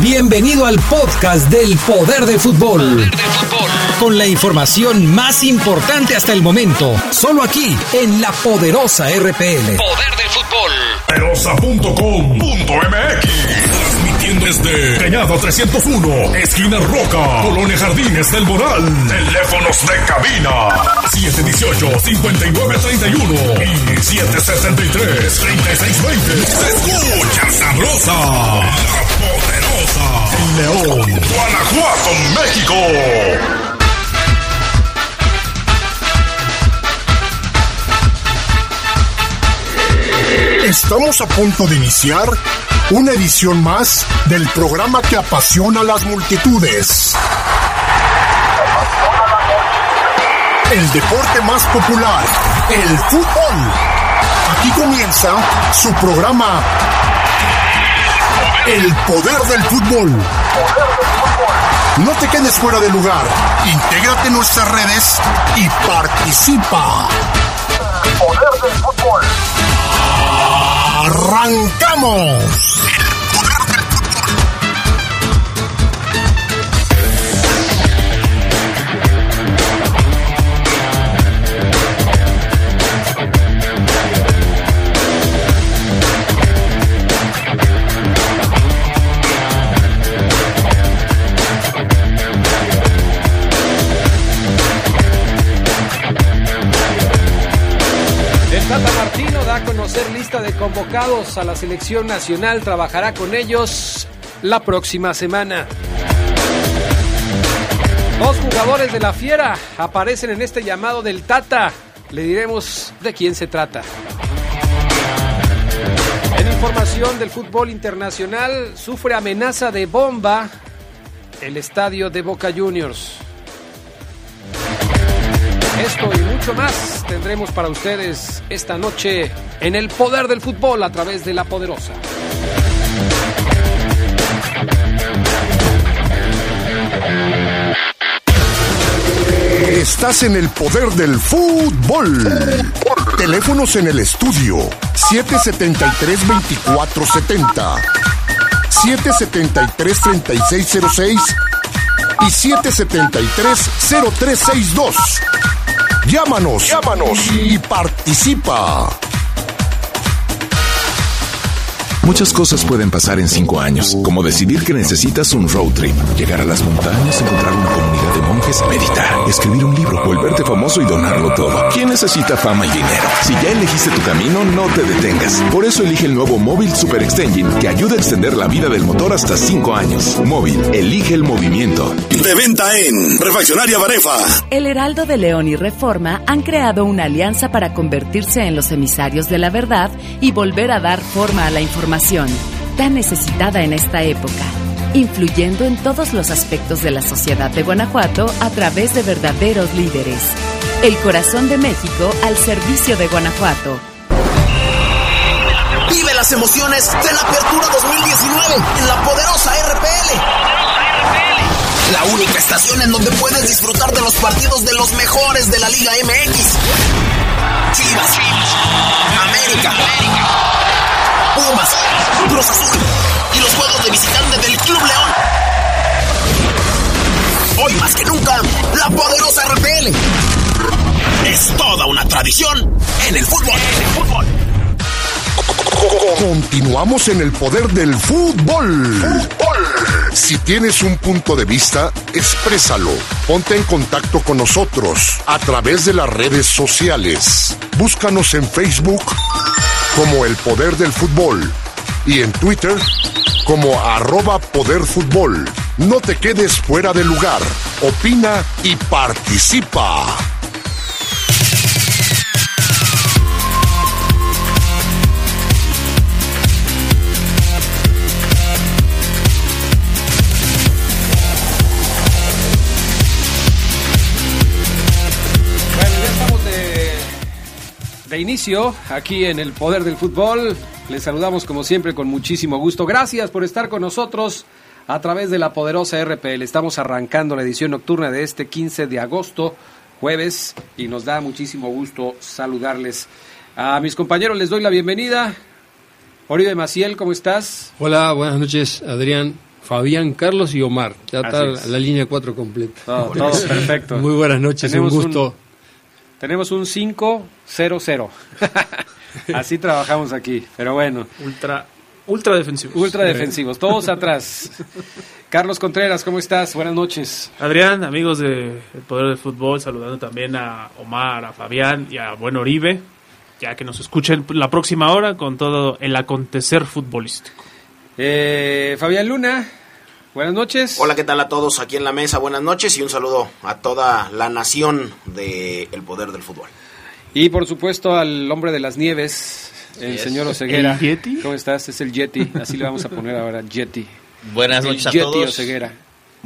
Bienvenido al podcast del Poder del Fútbol. Con la información más importante hasta el momento, solo aquí en la poderosa RPL. Poder del fútbol. Poderosa.com.mx Transmitiendo desde Peñado 301, esquina Roca, Colonia Jardines del Moral. Teléfonos de cabina 718-5931 y 763-3620. Se escucha sabrosa. León, Guanajuato, México. Estamos a punto de iniciar una edición más del programa que apasiona a las multitudes. El deporte más popular, el fútbol. Aquí comienza su programa El poder del fútbol. No te quedes fuera de lugar. Intégrate en nuestras redes y participa. Poder del fútbol. ¡Arrancamos! Conocer lista de convocados a la selección nacional. Trabajará con ellos la próxima semana. Dos jugadores de la Fiera aparecen en este llamado del Tata. Le diremos de quién se trata. En información del fútbol internacional, sufre amenaza de bomba el estadio de Boca Juniors. Esto y mucho más tendremos para ustedes esta noche en el poder del fútbol a través de la poderosa. Estás en el poder del fútbol. Teléfonos en el estudio 773-2470, 773-3606 y 773-0362. Llámanos, llámanos y participa. Muchas cosas pueden pasar en cinco años, como decidir que necesitas un road trip, llegar a las montañas, encontrar una comunidad de monjes, meditar, escribir un libro, volverte famoso y donarlo todo. ¿Quién necesita fama y dinero? Si ya elegiste tu camino, no te detengas. Por eso elige el nuevo Móvil Super Extension, que ayuda a extender la vida del motor hasta cinco años. Móvil, elige el movimiento. De venta en Refaccionaria Barefa. El Heraldo de León y Reforma han creado una alianza para convertirse en los emisarios de la verdad y volver a dar forma a la información tan necesitada en esta época, influyendo en todos los aspectos de la sociedad de Guanajuato a través de verdaderos líderes. El corazón de México al servicio de Guanajuato. Vive las emociones de la Apertura 2019 en la poderosa RPL. La única estación en donde puedes disfrutar de los partidos de los mejores de la Liga MX. Chivas, América, Pumas, Cruz Azul y los juegos de visitante del Club León. Hoy más que nunca, la poderosa RPL es toda una tradición en el fútbol. En el fútbol. Continuamos en el poder del fútbol. Si tienes un punto de vista, exprésalo. Ponte en contacto con nosotros a través de las redes sociales. Búscanos en Facebook como El Poder del Fútbol y en Twitter como arroba Poder Fútbol. No te quedes fuera de lugar. Opina y participa. De inicio aquí en el Poder del Fútbol. Les saludamos como siempre con muchísimo gusto. Gracias por estar con nosotros a través de la poderosa RPL. Estamos arrancando la edición nocturna de este 15 de agosto, jueves, y nos da muchísimo gusto saludarles. A mis compañeros les doy la bienvenida. Oribe Maciel, ¿cómo estás? Hola, buenas noches, Adrián, Fabián, Carlos y Omar. Ya está la línea 4 completa. Todo, perfecto. Muy buenas noches, un gusto. Tenemos un 5-0-0. Así trabajamos aquí, pero bueno. Ultra, ultra defensivos. Ultra defensivos, todos atrás. Carlos Contreras, ¿cómo estás? Buenas noches. Adrián, amigos de El Poder del Fútbol, saludando también a Omar, a Fabián y a Buen Oribe, ya que nos escuchen la próxima hora con todo el acontecer futbolístico. Eh, Fabián Luna, buenas noches. Hola, ¿qué tal a todos aquí en la mesa? Buenas noches y un saludo a toda la nación de El Poder del Fútbol. Y por supuesto al hombre de las nieves, el señor Oseguera. ¿El Yeti? ¿Cómo estás? Es el Yeti, así le vamos a poner ahora, Yeti. Buenas noches a todos. Oseguera.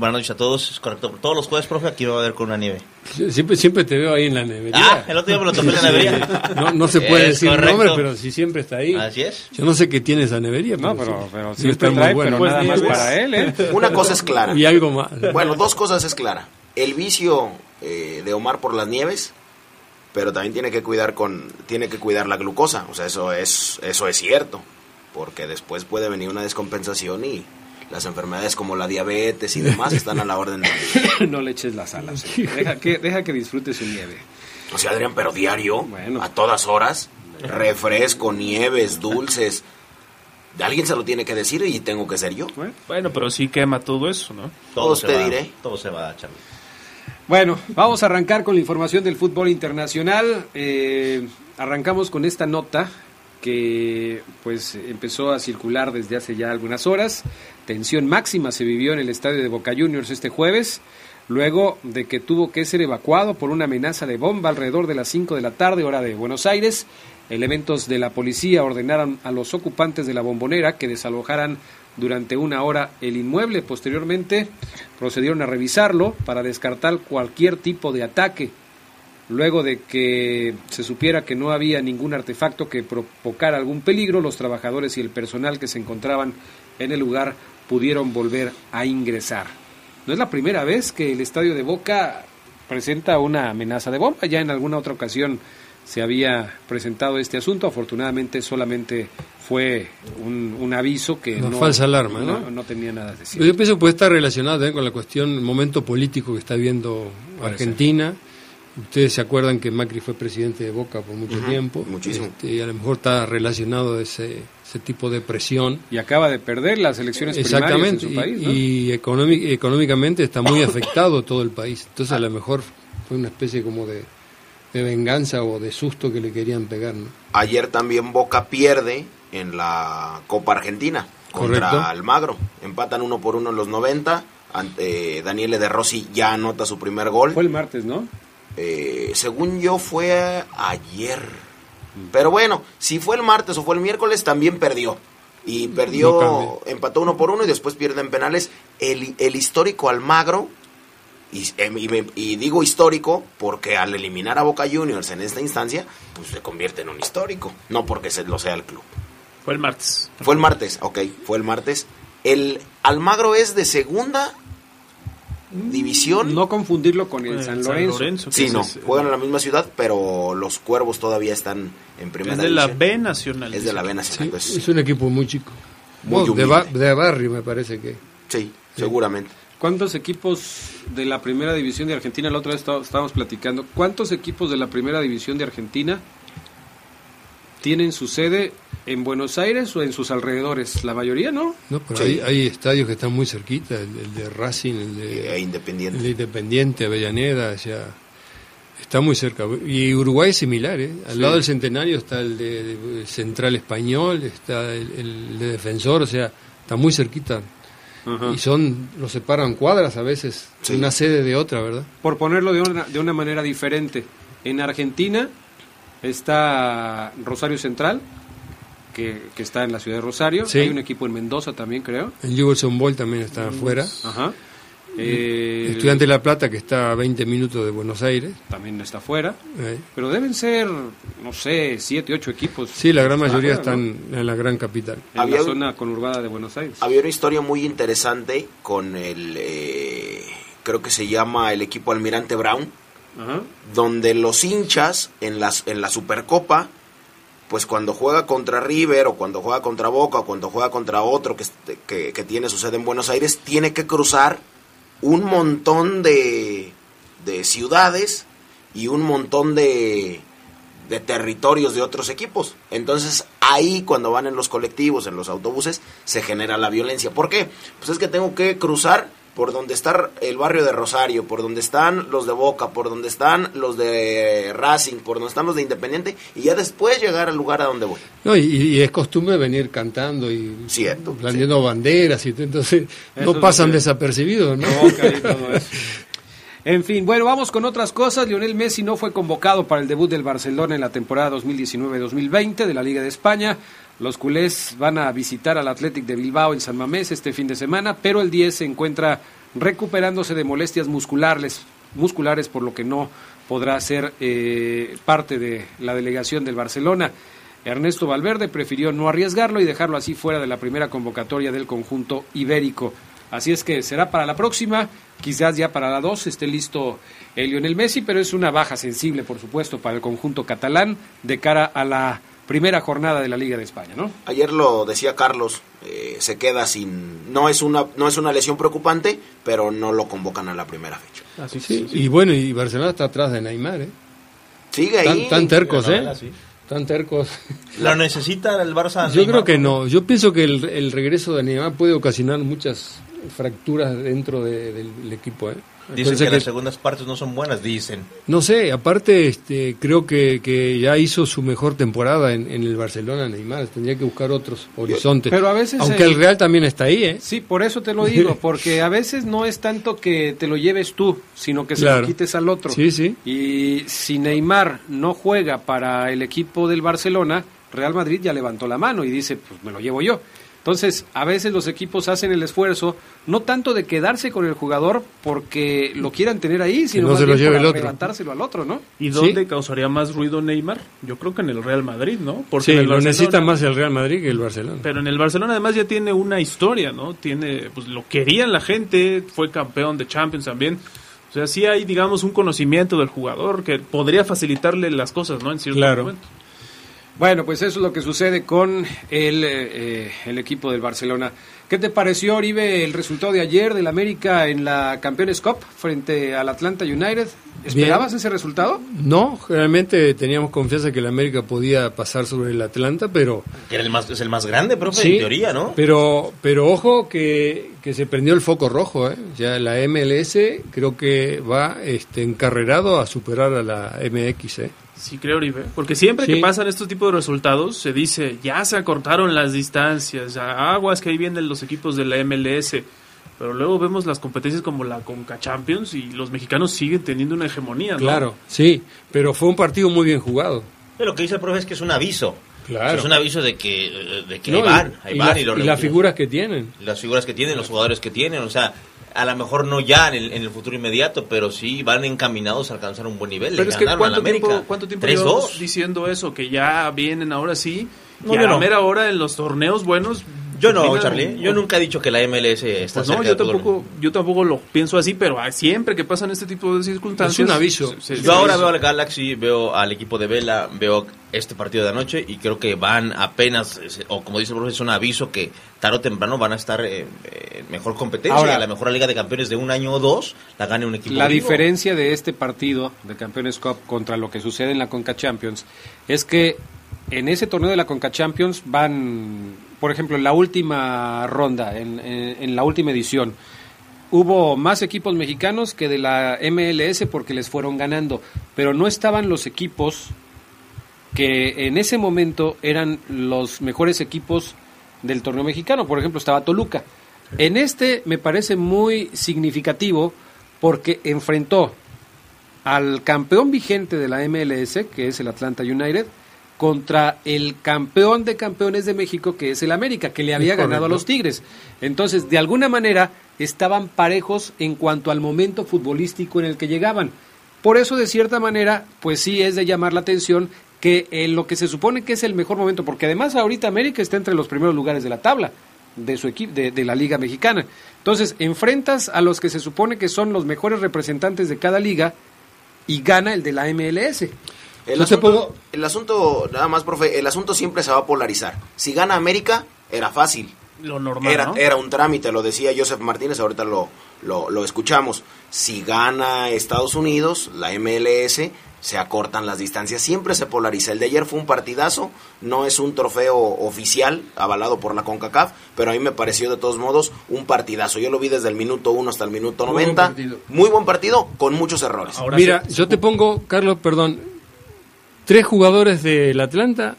Buenas noches a todos, es correcto. Todos los jueves, profe, aquí va a ver con una nieve. Siempre, siempre te veo ahí en la nevería. Ah, el otro día me lo topé en la nevería. No, no se puede decir el nombre, pero sí siempre está ahí. Así es. Yo no sé qué tiene esa nevería. No, pero, pero, sí está muy bueno. Pero nada más para él, ¿eh? Una cosa es clara. Y algo más. Bueno, dos cosas es clara. El vicio eh, de Omar por las nieves pero también tiene que cuidar con tiene que cuidar la glucosa, o sea, eso es eso es cierto, porque después puede venir una descompensación y las enfermedades como la diabetes y demás están a la orden de No le eches las alas. Deja que deja que disfrute su nieve. O sea, Adrián, pero diario, bueno. a todas horas, refresco, nieves, dulces. Alguien se lo tiene que decir y tengo que ser yo. Bueno, pero sí quema todo eso, ¿no? Todo, te diré. Todo se va, Charlie. Bueno, vamos a arrancar con la información del fútbol internacional. Eh, arrancamos con esta nota que pues empezó a circular desde hace ya algunas horas. Tensión máxima se vivió en el estadio de Boca Juniors este jueves, luego de que tuvo que ser evacuado por una amenaza de bomba alrededor de las 5 de la tarde, hora de Buenos Aires. Elementos de la policía ordenaron a los ocupantes de la bombonera que desalojaran durante una hora el inmueble. Posteriormente procedieron a revisarlo para descartar cualquier tipo de ataque. Luego de que se supiera que no había ningún artefacto que provocara algún peligro, los trabajadores y el personal que se encontraban en el lugar pudieron volver a ingresar. No es la primera vez que el estadio de Boca presenta una amenaza de bomba, ya en alguna otra ocasión se había presentado este asunto, afortunadamente solamente fue un, aviso que no, falsa alarma, ¿no? tenía nada de decir. Yo pienso que puede estar relacionado también con la cuestión, el momento político que está viendo Argentina. Ustedes se acuerdan que Macri fue presidente de Boca por mucho tiempo. Muchísimo. Este, y a lo mejor está relacionado ese, ese tipo de presión. Y acaba de perder las elecciones primarias en su país. Y, económicamente está muy afectado todo el país. Entonces a lo mejor fue una especie como de, de venganza o de susto que le querían pegar. Ayer también Boca pierde en la Copa Argentina contra Almagro. Empatan uno por uno en los 90. Ante Daniele De Rossi ya anota su primer gol. Fue el martes, ¿no? Eh, según yo fue ayer. Pero bueno, si fue el martes o fue el miércoles, también perdió. Y perdió, empató uno por uno y después pierde en penales. El, el histórico Almagro, y, y, digo histórico porque al eliminar a Boca Juniors en esta instancia, pues se convierte en un histórico, no porque se lo sea el club. Fue el martes. Fue el martes, ok, fue el martes. El Almagro es de segunda división. No confundirlo con el, San Lorenzo. sí, no, juegan en la misma ciudad, pero los Cuervos todavía están en primera Es de la B Nacional. Es de la B Nacional. Pues. es un equipo muy chico. de, barrio me parece que. Sí, seguramente. ¿Cuántos equipos de la primera división de Argentina, la otra vez estábamos platicando, cuántos equipos de la primera división de Argentina tienen su sede en Buenos Aires o en sus alrededores? La mayoría, ¿no? No, pero hay, estadios que están muy cerquita, el, de Racing, el de Independiente, el de Independiente, Avellaneda, ya está muy cerca. Y Uruguay es similar, ¿eh? Al lado del Centenario está el de, Central Español, está el, de Defensor, o sea, está muy cerquita. Y son, los separan cuadras a veces, una sede de otra, ¿verdad? Por ponerlo de una, de una manera diferente, en Argentina está Rosario Central, que, está en la ciudad de Rosario. Hay un equipo en Mendoza también, creo. El Jefferson Ball también está afuera. Ajá. Eh, Estudiante de La Plata, que está a 20 minutos de Buenos Aires. También está afuera. Pero deben ser, no sé, 7, 8 equipos. Sí, la gran mayoría están en la gran capital. En la zona conurbada de Buenos Aires. Había una historia muy interesante con el, eh, creo que se llama el equipo Almirante Brown, donde los hinchas en, las, en la Supercopa pues cuando juega contra River o cuando juega contra Boca o cuando juega contra otro que, que, que tiene su sede en Buenos Aires, tiene que cruzar un montón de, de ciudades y un montón de, de territorios de otros equipos. Entonces ahí cuando van en los colectivos, en los autobuses, se genera la violencia. ¿Por qué? Pues es que tengo que cruzar por donde está el barrio de Rosario, por donde están los de Boca, por donde están los de Racing, por donde están los de Independiente, y ya después llegar al lugar a donde voy. No, y, es costumbre venir cantando y Cierto, banderas, y entonces no pasan desapercibidos, ¿no? En fin, bueno, vamos con otras cosas. Lionel Messi no fue convocado para el debut del Barcelona en la temporada 2019-2020 de la Liga de España. Los culés van a visitar al Athletic de Bilbao en San Mamés este fin de semana, pero el 10 se encuentra recuperándose de molestias musculares, musculares por lo que no podrá ser eh, parte de la delegación del Barcelona. Ernesto Valverde prefirió no arriesgarlo y dejarlo así fuera de la primera convocatoria del conjunto ibérico. Así es que será para la próxima, quizás ya para la 2 esté listo el Lionel Messi, pero es una baja sensible, por supuesto, para el conjunto catalán de cara a la primera jornada de la Liga de España, ¿no? Ayer lo decía Carlos, eh, se queda sin, no es una, no es una lesión preocupante, pero no lo convocan a la primera fecha. Así sí, Y bueno, y Barcelona está atrás de Neymar, ¿eh? Sigue ahí. Tan, tercos, ¿eh? Tan tercos. ¿Lo necesita el Barça? Yo creo que no. Yo pienso que el, el regreso de Neymar puede ocasionar muchas fracturas dentro del equipo. ¿eh? Dicen que, las segundas partes no son buenas, dicen. No sé, aparte este, creo que, que ya hizo su mejor temporada en, el Barcelona Neymar, tendría que buscar otros horizontes. Pero a veces Aunque el Real también está ahí, ¿eh? Sí, por eso te lo digo, porque a veces no es tanto que te lo lleves tú, sino que se lo quites al otro. Sí, sí. Y si Neymar no juega para el equipo del Barcelona, Real Madrid ya levantó la mano y dice, pues me lo llevo yo. Entonces, a veces los equipos hacen el esfuerzo, no tanto de quedarse con el jugador porque lo quieran tener ahí, sino no se lo lleve el otro. levantárselo al otro, ¿no? ¿Y dónde causaría más ruido Neymar? Yo creo que en el Real Madrid, ¿no? Porque lo necesita más el Real Madrid que el Barcelona. Pero en el Barcelona además ya tiene una historia, ¿no? Tiene, pues lo querían la gente, fue campeón de Champions también. O sea, sí hay, digamos, un conocimiento del jugador que podría facilitarle las cosas, ¿no? En cierto claro. momento. Bueno, pues eso es lo que sucede con el, eh, el equipo del Barcelona. ¿Qué te pareció, Oribe, el resultado de ayer del América en la Campeones Cup frente al Atlanta United? ¿Esperabas ese resultado? No, realmente teníamos confianza que el América podía pasar sobre el Atlanta, pero... Que era el más, es el más grande, profe, en teoría, ¿no? Pero, pero ojo que, que se prendió el foco rojo, ¿eh? Ya la MLS creo que va este, encarrerado a superar a la MX, ¿eh? Sí, creo, Uribe. Porque siempre que pasan estos tipos de resultados, se dice, ya se acortaron las distancias, aguas que ahí vienen los equipos de la MLS. Pero luego vemos las competencias como la Conca Champions y los mexicanos siguen teniendo una hegemonía, ¿no? Claro, sí, pero fue un partido muy bien jugado. Pero lo que dice el profe es que es un aviso. Claro. es un aviso de que, de que ahí van, ahí van y, y las figuras que tienen. Las figuras que tienen, los jugadores que tienen, o sea, a lo mejor no ya en el, en el, futuro inmediato, pero sí van encaminados a alcanzar un buen nivel. Pero es que ¿cuánto tiempo, ¿cuánto tiempo llevamos diciendo eso? Que ya vienen ahora sí, no, y a la mera hora en los torneos buenos yo no, Charlie. Yo nunca he dicho que la MLS está pues no, yo tampoco, yo tampoco lo pienso así, pero siempre que pasan este tipo de circunstancias. Es un aviso. yo ahora veo al Galaxy, veo al equipo de Vela, veo este partido de anoche y creo que van apenas, o como dice el profesor, es un aviso que tarde o temprano van a estar en mejor competencia. Ahora, a la mejor Liga de Campeones de un año o dos la gane un equipo. La diferencia de este partido de Campeones Cup contra lo que sucede en la Conca Champions es que en ese torneo de la Conca Champions van, por ejemplo, en la última ronda, en, la última edición, hubo más equipos mexicanos que de la MLS porque les fueron ganando, pero no estaban los equipos que en ese momento eran los mejores equipos del torneo mexicano. Por ejemplo, estaba Toluca. En este me parece muy significativo porque enfrentó al campeón vigente de la MLS, que es el Atlanta United, contra el campeón de campeones de México, que es el América, que le había ganado a los Tigres. Entonces, de alguna manera, estaban parejos en cuanto al momento futbolístico en el que llegaban. Por eso, de cierta manera, pues sí es de llamar la atención que en lo que se supone que es el mejor momento, porque además ahorita América está entre los primeros lugares de la tabla de su equipo de, de, la liga mexicana. Entonces, enfrentas a los que se supone que son los mejores representantes de cada liga y gana el de la MLS. El asunto, el asunto, nada más, profe, el asunto siempre se va a polarizar. Si gana América, era fácil. Lo normal, Era, ¿no? era un trámite, lo decía Joseph Martínez, ahorita lo, lo, lo escuchamos. Si gana Estados Unidos, la MLS, se acortan las distancias, siempre se polariza. El de ayer fue un partidazo, no es un trofeo oficial avalado por la CONCACAF, pero a mí me pareció de todos modos un partidazo. Yo lo vi desde el minuto 1 hasta el minuto Muy buen 90. partido. Muy buen partido, con muchos errores. Mira, yo te pongo, Carlos, perdón, tres jugadores del Atlanta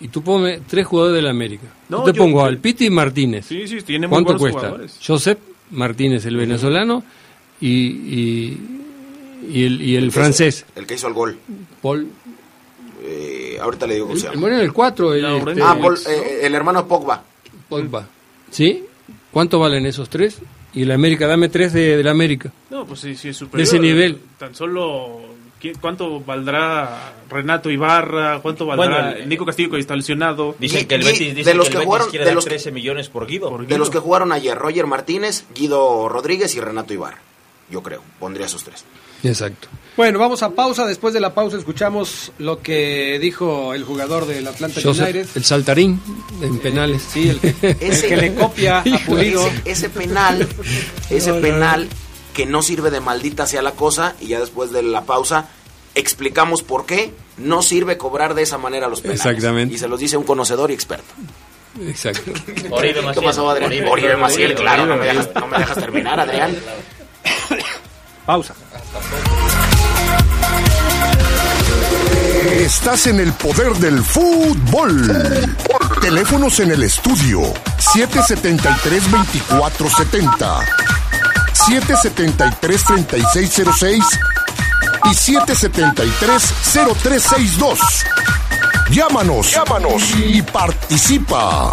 y tú ponme tres jugadores del América. No, yo te yo- pongo al Piti Martínez. Sí, sí, tiene muy ¿Cuánto cuesta? jugadores. Josep Martínez, el venezolano, y, y, y el, y el francés. hizo- el que hizo el gol. Paul. Eh, ahorita le digo cómo se El, llama. bueno, el 4. El, este, Ah, Paul, eh, el hermano Pogba. Pogba. ¿Sí? ¿Cuánto valen esos tres? Y el América, dame tres de, del América. No, pues sí, sí es De ese nivel. Tan solo, ¿qué- ¿cuánto valdrá Renato Ibarra? ¿Cuánto valdrá Bueno, Nico Castillo que está lesionado? Dicen que el Betis, de dicen los que que el Betis jugaron- quiere de los que- 13 millones por Guido. De los que jugaron ayer, Roger Martínez, Guido Rodríguez y Renato Ibarra. Yo creo, pondría esos tres. Exacto. Bueno, vamos a pausa. Después de la pausa escuchamos lo que dijo el jugador del Atlanta Joseph, United. el saltarín en penales. Sí, el que, el Ese- que le copia a Pulido. Ese, ese penal, ese penal que no sirve de maldita sea la cosa, y ya después de la pausa explicamos por qué no sirve cobrar de esa manera los penales. Exactamente. Y se los dice un conocedor y experto. Exacto. Oribe ¿Qué Maciel. pasó, Adrián? Oribe. Oribe Maciel, Oribe, claro, no me, dejas, no me dejas terminar, Adrián. Pausa. Estás en el poder del fútbol. Teléfonos en el estudio 773-2470, 773-3606 y 773-0362. Llámanos, llámanos y participa.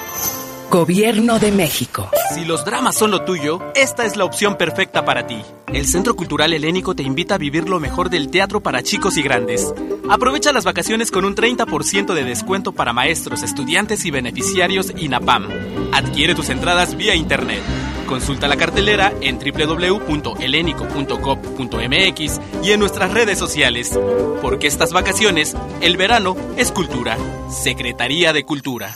Gobierno de México. Si los dramas son lo tuyo, esta es la opción perfecta para ti. El Centro Cultural Helénico te invita a vivir lo mejor del teatro para chicos y grandes. Aprovecha las vacaciones con un 30% de descuento para maestros, estudiantes y beneficiarios INAPAM. Adquiere tus entradas vía internet. Consulta la cartelera en www.helenico.gov.mx y en nuestras redes sociales. Porque estas vacaciones, el verano es cultura. Secretaría de Cultura.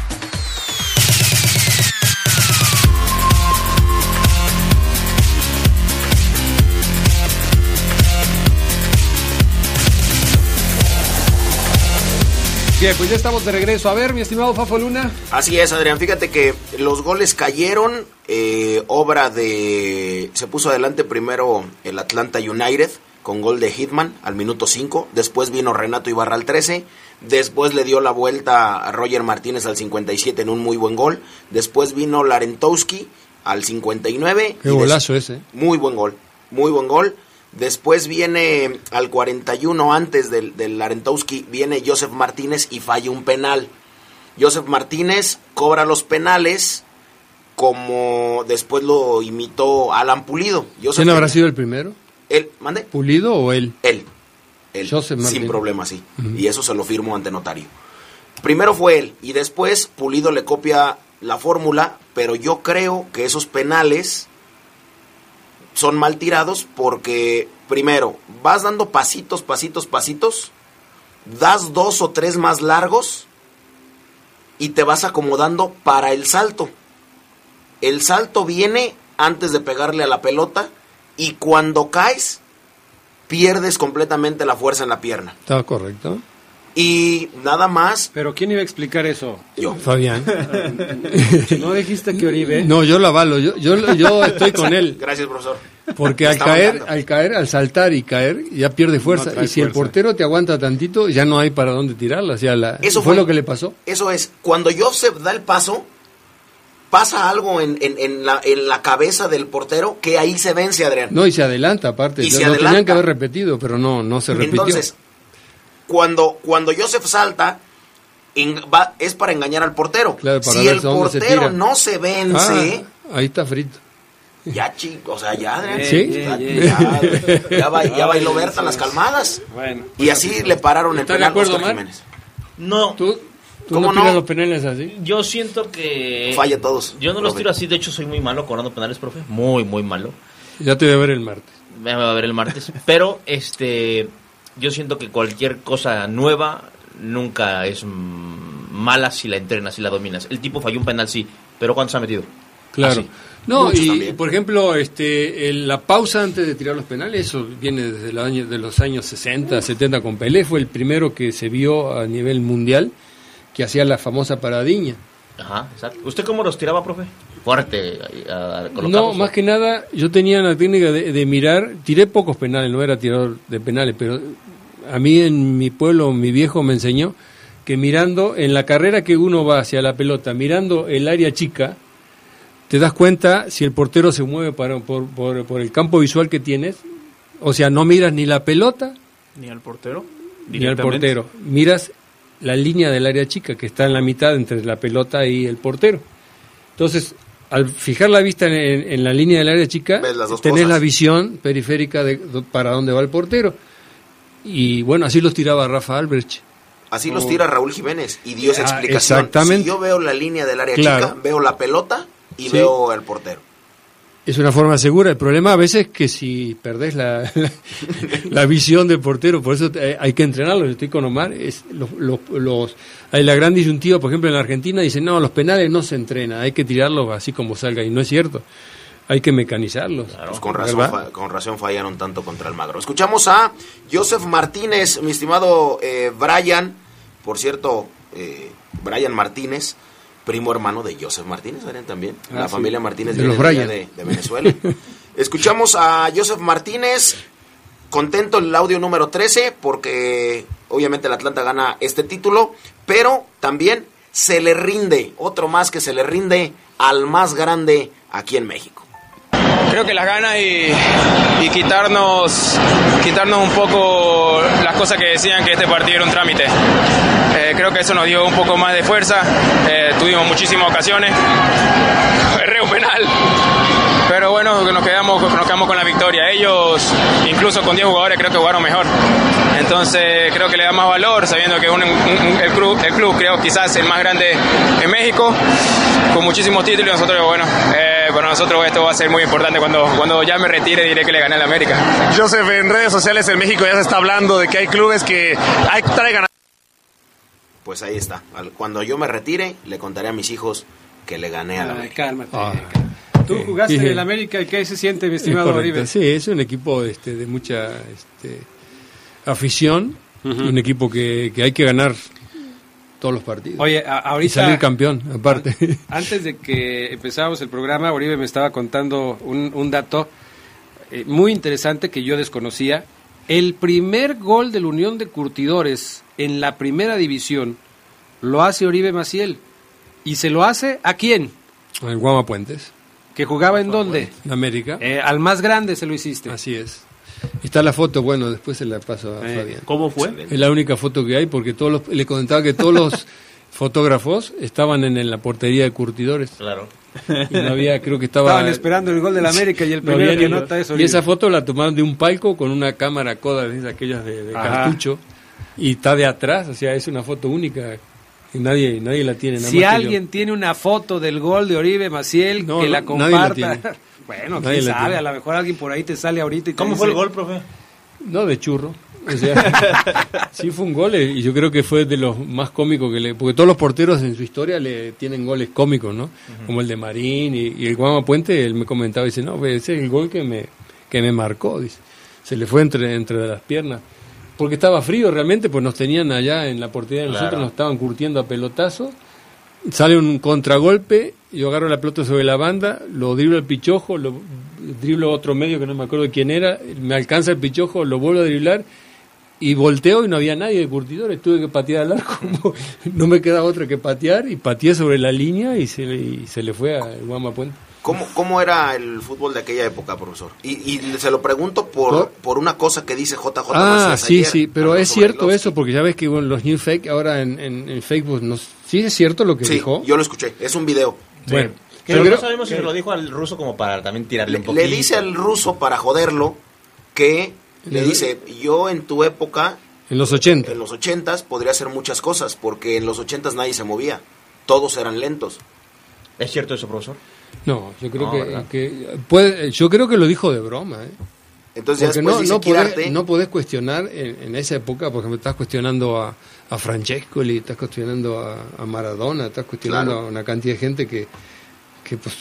Bien, pues ya estamos de regreso. A ver, mi estimado Fafo Luna. Así es, Adrián. Fíjate que los goles cayeron, eh, obra de... Se puso adelante primero el Atlanta United con gol de Hitman al minuto 5. Después vino Renato Ibarra al 13. Después le dio la vuelta a Roger Martínez al 57 en un muy buen gol. Después vino Larentowski al 59. Qué golazo ese. Muy buen gol, muy buen gol. Después viene al 41 antes del, del Arentowski, viene Joseph Martínez y falla un penal. Joseph Martínez cobra los penales como después lo imitó Alan Pulido. ¿Quién habrá sido el primero? Él, ¿mande? ¿Pulido o él? Él. él sin problema, sí. Y eso se lo firmo ante notario. Primero fue él y después Pulido le copia la fórmula, pero yo creo que esos penales son mal tirados porque, primero, vas dando pasitos, pasitos, pasitos, das dos o tres más largos y te vas acomodando para el salto. El salto viene antes de pegarle a la pelota y cuando caes pierdes completamente la fuerza en la pierna. Está correcto. Y nada más. ¿Pero quién iba a explicar eso? Yo. Fabián. ¿No dijiste que Oribe? No, yo lo avalo. Yo, yo, yo estoy con él. Gracias, profesor. Porque al caer, al caer, al saltar y caer, ya pierde fuerza. y si el portero te aguanta tantito, ya no hay para dónde tirarla. O sea, la, eso fue, lo que le pasó. Eso es. Cuando Joseph da el paso, pasa algo en, en, la, en la cabeza del portero que ahí se vence, Adrián. No, y se adelanta, aparte. Y lo, se lo tenían que haber repetido, pero no, no se repitió. Entonces, cuando, cuando Joseph salta, va, es para engañar al portero. si el portero no se vence. Ah, ahí está frito. Ya, chico, o sea, ya, ¿Sí? ya, ya, bailó Berta las calmadas. Bueno, y así le pararon el penal acuerdo, Oscar Jiménez. No. ¿Tú, tú ¿Cómo no no? los penales así? Yo siento que... Falla todos. Yo no los tiro así, de hecho soy muy malo cobrando penales, profe. Muy, muy malo. Ya te voy a ver el martes. Me va a ver el martes. Pero, este... Yo siento que cualquier cosa nueva nunca es mm, mala si la entrenas, si la dominas. El tipo falló un penal, sí. Pero ¿cuántos ha metido? Claro. Así. No, Muchos y también. por ejemplo, este, el- la pausa antes de tirar los penales, eso viene desde los años, de los años 60, 70 con Pelé, fue el primero que se vio a nivel mundial que hacía la famosa paradiña. Ajá, exacto. ¿Usted cómo los tiraba, profe? Fuerte, a, a- No, más que nada, yo tenía la técnica de, de mirar, tiré pocos penales, no era tirador de penales, pero a mí en mi pueblo, mi viejo me enseñó que mirando, en la carrera que uno va hacia la pelota, mirando el área chica, te das cuenta si el portero se mueve para, por, por- por el campo visual que tienes, o sea, no miras ni la pelota Ni al portero. ni al portero, miras la línea del área chica que está en la mitad entre la pelota y el portero. Entonces, al fijar la vista en, en- en la línea del área chica, tenés cosas. la visión periférica de para dónde va el portero. Y bueno, así los tiraba Rafa Albrecht. Así los tira Raúl Jiménez y dio esa Ah, explicación. exactamente. Si yo veo la línea del área Claro. chica, veo la pelota y Sí. veo el portero. Es una forma segura. El problema a veces es que si perdés la, la, la visión del portero, por eso te- hay que entrenarlo. Yo estoy con Omar. Es los, los, los- hay la gran disyuntiva, por ejemplo, en la Argentina dicen, no, los penales no se entrenan, hay que tirarlos así como salga. Y no es cierto. Hay que mecanizarlos. Pues con razón, con razón fallaron tanto contra el Magro. Escuchamos a Joseph Martínez, mi estimado eh, Brian, por cierto, eh, Brian Martínez, primo hermano de Joseph Martínez, también. Ah, la sí. familia Martínez De viene de, de Venezuela. Escuchamos a Joseph Martínez, contento el audio número 13, porque obviamente el Atlanta gana este título, pero también se le rinde, otro más que se le rinde al más grande aquí en México. Creo que las ganas y, quitarnos, quitarnos un poco las cosas que decían que este partido era un trámite. Eh, creo que eso nos dio un poco más de fuerza, eh, tuvimos muchísimas ocasiones, erré penal, pero bueno, nos quedamos, nos quedamos con la victoria. Ellos, incluso con 10 jugadores, creo que jugaron mejor. Entonces creo que le da más valor, sabiendo que un- un- el, club, el club creo quizás el más grande en México, con muchísimos títulos. y Nosotros, bueno, eh, para nosotros esto va a ser muy importante. Cuando, cuando ya me retire diré que le gané al América. Joseph, en redes sociales en México ya se está hablando de que hay clubes que hay, traigan Pues ahí está. Cuando yo me retire, le contaré a mis hijos que le gané a la Ay, América. cálmate. Ah. Tú jugaste en el América y ¿qué se siente, mi Es estimado. Oribe? Sí, es un equipo este, de mucha este, afición, un equipo que, que hay que ganar todos los partidos. Oye, a- ahorita- Y salir campeón, aparte. Antes de que empezáramos el programa, Oribe me estaba contando un, un dato eh, muy interesante que yo desconocía. El primer gol de la Unión de Curtidores en la primera división lo hace Oribe Maciel. ¿Y se lo hace a quién? El Guama Puentes. ¿Que jugaba en dónde? En América. Eh, al más grande se lo hiciste. Así es. Está la foto, bueno, después se la paso a Eh, Fabián. ¿Cómo fue? Es la única foto que hay porque todos los- le comentaba que todos los fotógrafos estaban en, en la portería de curtidores. Claro. Y no había, creo que estaba... Estaban esperando el gol del América y el No primero había que anota eso. Y esa foto la tomaron de un palco con una cámara coda de aquellas de, de cartucho y está de atrás, o sea, es una foto única y nadie nadie la tiene. nada Si más que yo. alguien tiene una foto del gol de Oribe Maciel, No, que no, la nadie la comparta. tiene. bueno, Nadie quién la sabe, tiene. a lo mejor alguien por ahí te sale ahorita y te ¿Cómo fue el gol, profe? No, de churro. O sea, sí fue un gol eh, y yo creo que fue de los más cómicos que le... Porque todos los porteros en su historia le tienen goles cómicos, ¿no? Como el de Marín y, y el Guama Puente, él me comentaba, dice, no, ese es el gol que me, que me marcó, dice. Se le fue entre, entre las piernas. Porque estaba frío realmente, pues nos tenían allá en la portería de nosotros, Claro. nos estaban curtiendo a pelotazo. Sale un contragolpe, yo agarro la pelota sobre la banda, lo driblo al pichojo, lo driblo a otro medio que no me acuerdo quién era, me alcanza el pichojo, lo vuelvo a driblar y volteo y no había nadie de curtidores, tuve que patear al arco, no me queda otra que patear y pateé sobre la línea y se le, y se le fue a Guama Puente. ¿Cómo, ¿Cómo era el fútbol de aquella época, profesor? Y, y se lo pregunto por, por una cosa que dice JJ Ah, Macías sí, ayer, sí, pero es cierto eso, porque ya ves que bueno, los new fake ahora en, en, en Facebook, nos, ¿sí es cierto lo que Sí, dijo? yo lo escuché, es un video. Bueno, Pero no sabemos si se lo dijo al ruso como para también tirarle un Le, poquito. le dice al ruso para joderlo que le Le- dice, yo en tu época, en los 80. en los ochentas, podría hacer muchas cosas, porque en los ochentas nadie se movía, todos eran lentos. ¿Es cierto eso, profesor? No, yo creo No, que, puede, yo creo que lo dijo de broma, ¿eh? Entonces ya Porque después no, no, podés, no podés cuestionar en, en esa época, por ejemplo, estás cuestionando a, a Francescoli, estás cuestionando a, a Maradona, estás cuestionando Claro. a una cantidad de gente que, que pues,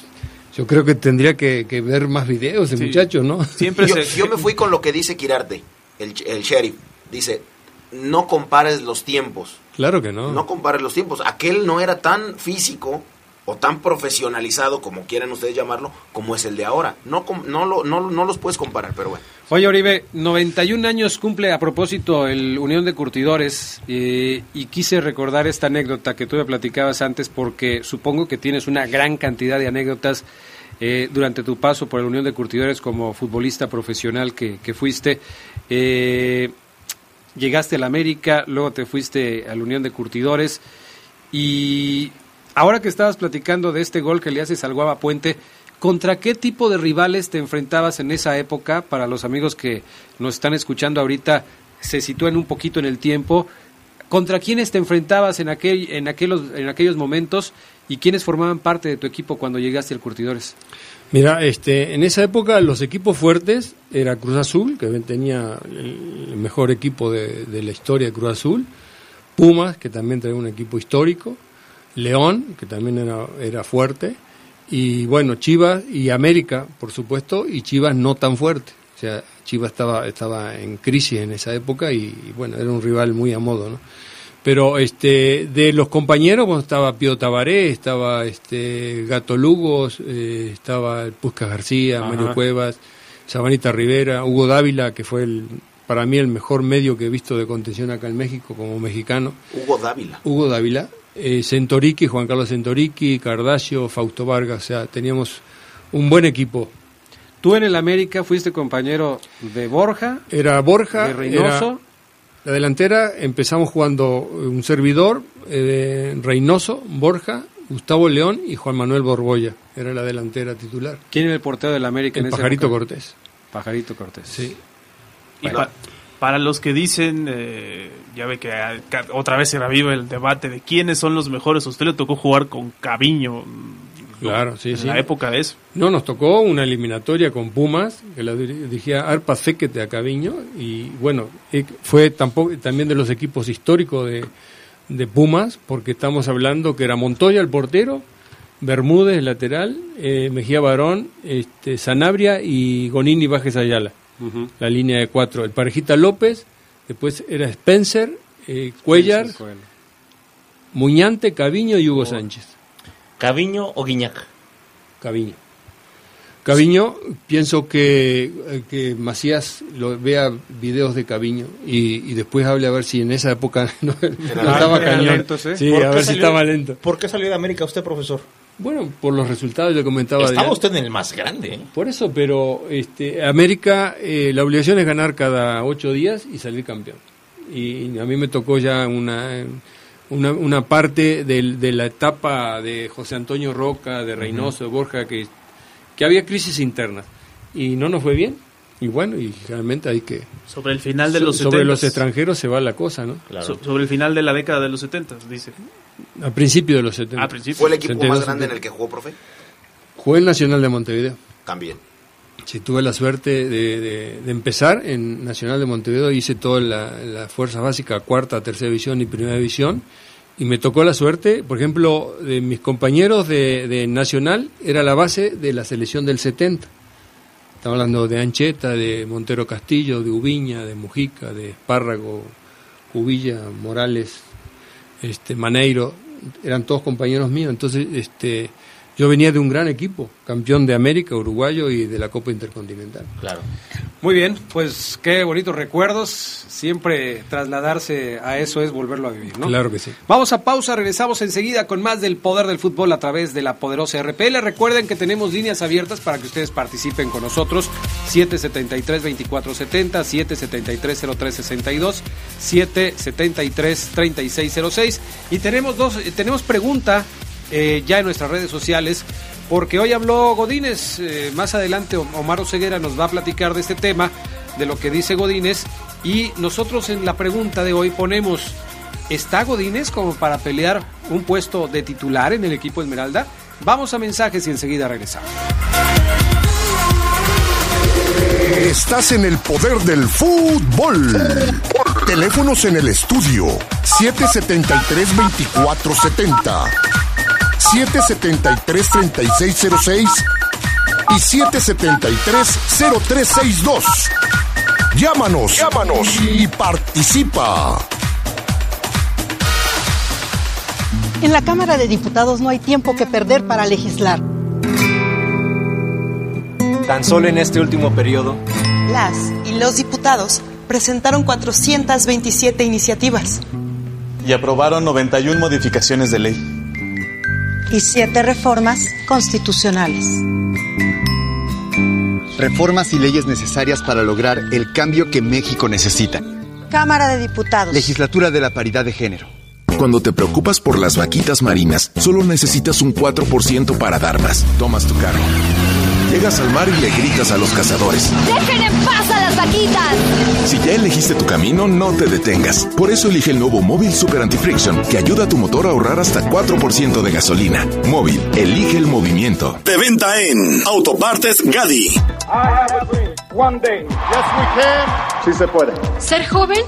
yo creo que tendría que, que ver más videos de Sí. muchachos, ¿no? Siempre yo, se... yo me fui con lo que dice Quirarte, el, el sheriff. Dice, no compares los tiempos. Claro que no. No compares los tiempos. Aquel no era tan físico o tan profesionalizado, como quieran ustedes llamarlo, como es el de ahora. No, no, lo- no, no los puedes comparar, pero bueno. Oye, Oribe, 91 años cumple a propósito el Unión de Curtidores eh, y quise recordar esta anécdota que tú me platicabas antes porque supongo que tienes una gran cantidad de anécdotas eh, durante tu paso por el Unión de Curtidores como futbolista profesional que, fuiste. Eh, llegaste a la América, luego te fuiste a la Unión de Curtidores y ahora que estabas platicando de este gol que le haces al Guava Puente, ¿contra qué tipo de rivales te enfrentabas en esa época? Para los amigos que nos están escuchando ahorita, se sitúen un poquito en el tiempo. ¿Contra quiénes te enfrentabas en, aquel, en, aquellos, en aquellos momentos y quiénes formaban parte de tu equipo cuando llegaste al Curtidores? Mira, este, en esa época los equipos fuertes era Cruz Azul, que tenía el mejor equipo de, de la historia de Cruz Azul, Pumas, que también traía un equipo histórico, León, que también era, era fuerte, y bueno, Chivas y América, por supuesto, y Chivas no tan fuerte. O sea, Chivas estaba, estaba en crisis en esa época y, y bueno, era un rival muy a modo, ¿no? Pero este, de los compañeros, bueno, estaba Pío Tabaré, estaba este, Gato Lugos, eh, estaba el Pusca García, Ajá. Mario Cuevas, Sabanita Rivera, Hugo Dávila, que fue el, para mí el mejor medio que he visto de contención acá en México como mexicano. Hugo Dávila. Hugo Dávila, eh, Centoriqui, Juan Carlos Centoriqui, Cardasio, Fausto Vargas, o sea, teníamos un buen equipo. Tú en el América fuiste compañero de Borja, Era Borja, de Reynoso. era la delantera, empezamos jugando un servidor, eh, Reynoso, Borja, Gustavo León y Juan Manuel Borbolla, era la delantera titular. ¿Quién era el portero del América en El Pajarito época? Cortés. Pajarito Cortés. Sí. Y pa- para los que dicen, eh, ya ve que ah, otra vez se revive el debate de quiénes son los mejores. A usted le tocó jugar con Caviño. mm, Claro, sí, en sí. la época de eso. No, nos tocó una eliminatoria con Pumas, que la dir- dirigía Arpa Fequete a Caviño, y bueno, eh, fue tampoco, también de los equipos históricos de, de Pumas, porque estamos hablando que era Montoya el portero, Bermúdez el lateral, eh, Mejía Barón, este, Sanabria y Gonini Bajes Ayala, La línea de cuatro. El Parejita López, después era Spencer, eh, Cuellar, Sí. Muñante, Caviño y Hugo Sánchez. ¿Caviño o Guiñac? Caviño. Caviño, pienso que, eh, que Macías lo, vea videos de Caviño y, y después hable a ver si en esa época no, no estaba cañón. lento, ¿sí? Sí, ¿Por a ver si estaba lento. ¿Por qué salió de América usted, profesor? Bueno, por los resultados le comentaba. Estaba usted en el más grande. ¿eh? Por eso, pero este, América, eh, la obligación es ganar cada ocho días y salir campeón. Y, a mí me tocó ya una, una, una parte de la etapa de José Antonio Roca, de Reynoso, de Borja, que, que había crisis internas. Y no nos fue bien. Y bueno, y realmente hay que... Sobre el final de los Sobre los extranjeros se va la cosa, ¿no? sobre el final de la década de los 70, dice. A principio de los 70. ¿Fue el equipo más grande en el que jugó, profe? Jugué el Nacional de Montevideo. También. Sí, tuve la suerte de, empezar en Nacional de Montevideo, hice toda la, fuerza básica, cuarta, tercera división y primera división, y me tocó la suerte, por ejemplo, de mis compañeros de, de Nacional, era la base de la selección del 70. Estamos hablando de Ancheta, de Montero Castillo, de Ubiña, de Mujica, de Espárrago, Cubilla, Morales, este, Maneiro, eran todos compañeros míos, entonces este, yo venía de un gran equipo, campeón de América, uruguayo y de la Copa Intercontinental. Claro. Muy bien, pues qué bonitos recuerdos. Siempre trasladarse a eso es volverlo a vivir, ¿no? Claro que sí. Vamos a pausa, regresamos enseguida con más del poder del fútbol a través de la poderosa RPL. Recuerden que tenemos líneas abiertas para que ustedes participen con nosotros. 773-2470, 773-0362, 773-3606. Y tenemos dos, tenemos pregunta eh, ya en nuestras redes sociales, porque hoy habló Godínez, eh, más adelante Omar Oseguera nos va a platicar de este tema, de lo que dice Godínez, y nosotros en la pregunta de hoy ponemos, ¿está Godínez como para pelear un puesto de titular en el equipo Esmeralda? Vamos a mensajes y enseguida regresamos. Estás en el poder del fútbol. Teléfonos en el estudio 773-2470, 773-3606 y 773-0362. Llámanos, llámanos y participa. En la Cámara de Diputados no hay tiempo que perder para legislar. Tan solo en este último periodo, las y los diputados presentaron 427 iniciativas. Y aprobaron 91 modificaciones de ley. Y 7 reformas constitucionales. Reformas y leyes necesarias para lograr el cambio que México necesita. Cámara de Diputados. Legislatura de la Paridad de Género. Cuando te preocupas por las vaquitas marinas, solo necesitas un 4% para dar más. Tomas tu carro Llegas al mar y le gritas a los cazadores. ¡Dejen en paz a las vaquitas! Si ya elegiste tu camino, no te detengas. Por eso elige el nuevo Móvil Super Anti-Friction, que ayuda a tu motor a ahorrar hasta 4% de gasolina. Móvil, elige el movimiento. De venta en Autopartes Gadi. One day. Yes, we can. Sí se puede. Ser joven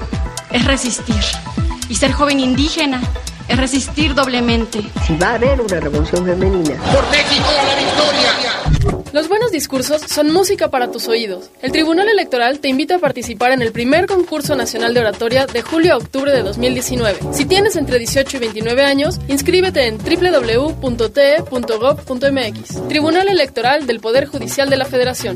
es resistir. Y ser joven indígena es resistir doblemente. Si va a haber una revolución femenina. ¡Por México la victoria! Los buenos discursos son música para tus oídos. El Tribunal Electoral te invita a participar en el primer concurso nacional de oratoria de julio a octubre de 2019. Si tienes entre 18 y 29 años, inscríbete en www.te.gov.mx. Tribunal Electoral del Poder Judicial de la Federación.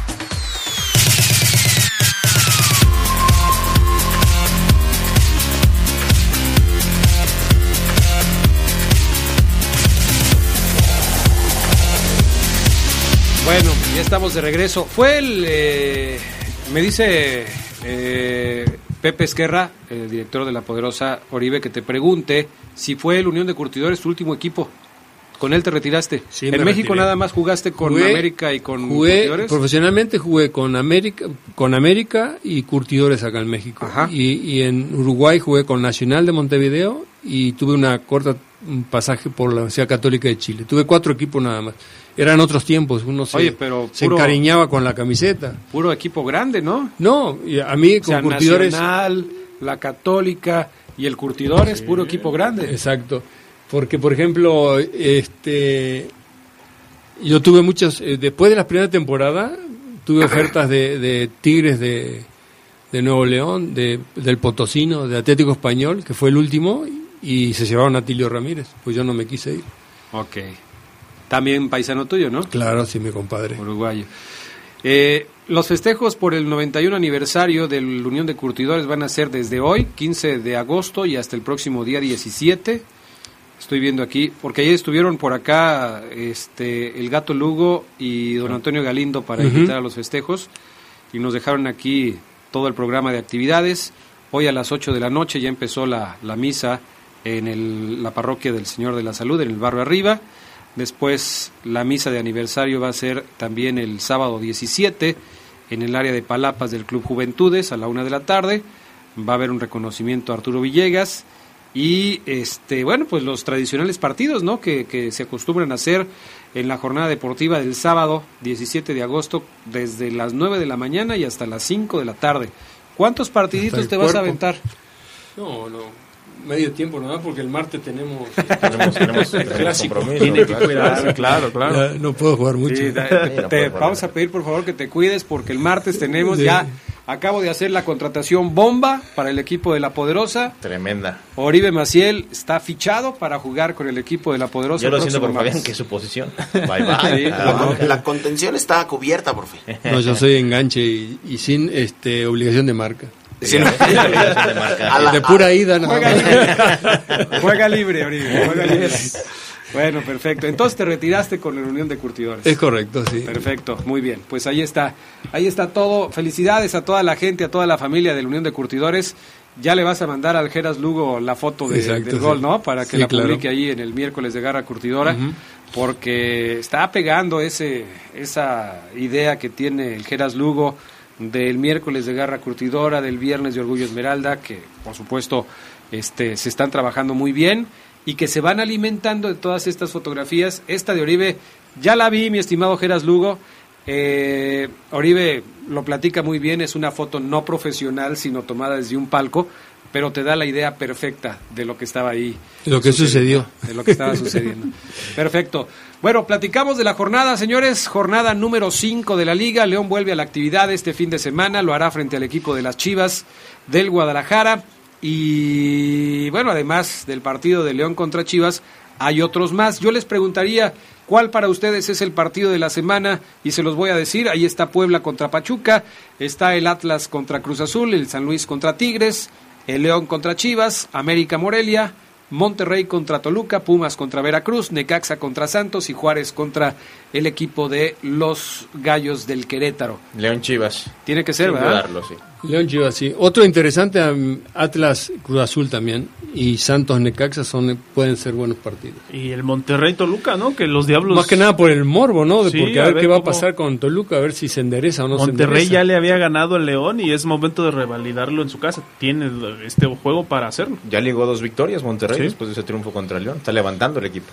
Bueno, ya estamos de regreso. Fue el, eh, me dice eh, Pepe Esquerra, el director de la poderosa Oribe, que te pregunte si fue el Unión de Curtidores tu último equipo. Con él te retiraste. en México nada más jugaste con América y con jugué, Profesionalmente jugué con América, con América y Curtidores acá en México. Y, y en Uruguay jugué con Nacional de Montevideo y tuve una corta un pasaje por la Universidad Católica de Chile. Tuve cuatro equipos nada más eran otros tiempos, uno se, pero se encariñaba con la camiseta. Puro equipo grande, ¿no? No, a mí con curtidores... Nacional, la Católica y el Curtidores, es puro equipo grande. Exacto, porque por ejemplo, este, yo tuve muchos, eh, después de la primera temporada, tuve ofertas de, de Tigres de, de Nuevo León, de, del Potosino, de Atlético Español, que fue el último, y se llevaron a Tilio Ramírez, pues yo no me quise ir. Ok. También paisano tuyo, ¿no? Claro, sí, mi compadre. Uruguayo. Eh, los festejos por el 91 aniversario de la Unión de Curtidores van a ser desde hoy, 15 de agosto, y hasta el próximo día 17. Estoy viendo aquí, porque ayer estuvieron por acá este, el Gato Lugo y don Antonio Galindo para invitar a los festejos, y nos dejaron aquí todo el programa de actividades. Hoy a las 8 de la noche ya empezó la, la misa en el, la parroquia del Señor de la Salud, en el barrio arriba. Después la misa de aniversario va a ser también el sábado 17 en el área de Palapas del Club Juventudes a la una de la tarde. Va a haber un reconocimiento a Arturo Villegas y este bueno pues los tradicionales partidos no que, que se acostumbran a hacer en la jornada deportiva del sábado 17 de agosto desde las 9 de la mañana y hasta las 5 de la tarde. ¿Cuántos partiditos te vas a aventar? No, no, medio tiempo nomás porque el martes tenemos, tenemos, tenemos, el clásico. Tiene que cuidarse, claro, claro. Ya, no puedo jugar mucho. Sí, te, vamos a pedir por favor que te cuides porque el martes tenemos sí. ya Acabo de hacer la contratación bomba para el equipo de La Poderosa. Tremenda. Oribe Maciel está fichado para jugar con el equipo de La Poderosa. Yo lo siento por Fabián, que es su posición. Bye, bye. Sí, la, la, contención está cubierta, por fin. No, yo soy enganche y, y sin este obligación de marca. Sí, no. de, la, de pura ida, no. Juega libre, juega libre Oribe. Juega libre. Bueno, perfecto. Entonces te retiraste con la Unión de Curtidores. Es correcto, sí. Perfecto, muy bien. Pues ahí está. Ahí está todo. Felicidades a toda la gente, a toda la familia de la Unión de Curtidores. Ya le vas a mandar al Geras Lugo la foto de, Exacto, del gol, sí. ¿no? Para que sí, la publique claro. ahí en el miércoles de Garra Curtidora. Uh -huh. Porque está pegando ese, esa idea que tiene el Geras Lugo del miércoles de Garra Curtidora, del viernes de Orgullo Esmeralda, que por supuesto este, se están trabajando muy bien y que se van alimentando de todas estas fotografías. Esta de Oribe, ya la vi, mi estimado Geras Lugo. Eh, Oribe lo platica muy bien, es una foto no profesional, sino tomada desde un palco, pero te da la idea perfecta de lo que estaba ahí. De lo que sucedió. De lo que estaba sucediendo. Perfecto. Bueno, platicamos de la jornada, señores. Jornada número 5 de la liga. León vuelve a la actividad este fin de semana. Lo hará frente al equipo de las Chivas del Guadalajara. Y bueno, además del partido de León contra Chivas, hay otros más. Yo les preguntaría cuál para ustedes es el partido de la semana y se los voy a decir. Ahí está Puebla contra Pachuca, está el Atlas contra Cruz Azul, el San Luis contra Tigres, el León contra Chivas, América Morelia, Monterrey contra Toluca, Pumas contra Veracruz, Necaxa contra Santos y Juárez contra el equipo de los Gallos del Querétaro. León Chivas. Tiene que ser, Sin ¿verdad? dudarlo, sí. León Chivas, sí. Otro interesante, um, Atlas Cruz Azul también y Santos Necaxa son pueden ser buenos partidos. Y el Monterrey Toluca, ¿no? Que los Diablos Más que nada por el morbo, ¿no? De Sí, porque a a ver, ver qué va a pasar con Toluca, a ver si se endereza o no Monterrey se endereza. ya le había ganado al León y es momento de revalidarlo en su casa. Tiene este juego para hacerlo. Ya ligó dos victorias Monterrey Sí. después de ese triunfo contra el León. Está levantando el equipo.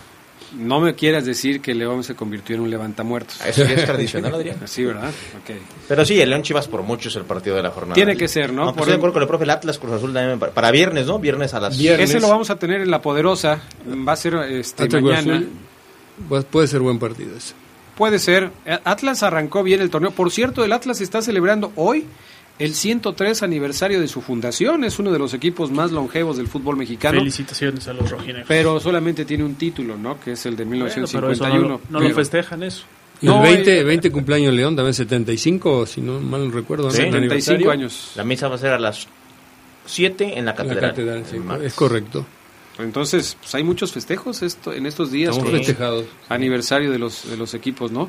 No me quieras decir que León se convirtió en un levantamuertos. Eso ya es tradicional, Adrián. Sí, ¿verdad? Ok. Pero sí, el León Chivas por mucho es el partido de la jornada. Tiene que ser, ¿no? No, pues Por estoy de el- acuerdo con el profe el Atlas Cruz Azul también para, para viernes, ¿no? Viernes a las Viernes. Ese lo vamos a tener en La Poderosa. Va a ser este, Atlas mañana. Azul, puede ser buen partido ese. Puede ser. Atlas arrancó bien el torneo. Por cierto, el Atlas está celebrando hoy el 103 aniversario de su fundación. Es uno de los equipos más longevos del fútbol mexicano. Felicitaciones a los rojinegros. Pero solamente tiene un título, ¿no? Que es el de Bueno, pero 1951. eso no, lo, no lo festejan eso. Y No, el 20, eh, 20 cumpleaños León, también 75, si no mal no recuerdo. ¿no? Sí, El 75 aniversario. años. La misa va a ser a las 7 en la En la catedral. catedral, sí, es correcto. Entonces, pues hay muchos festejos esto, en estos días. Estamos con- festejados. aniversario de los, de los equipos, ¿no?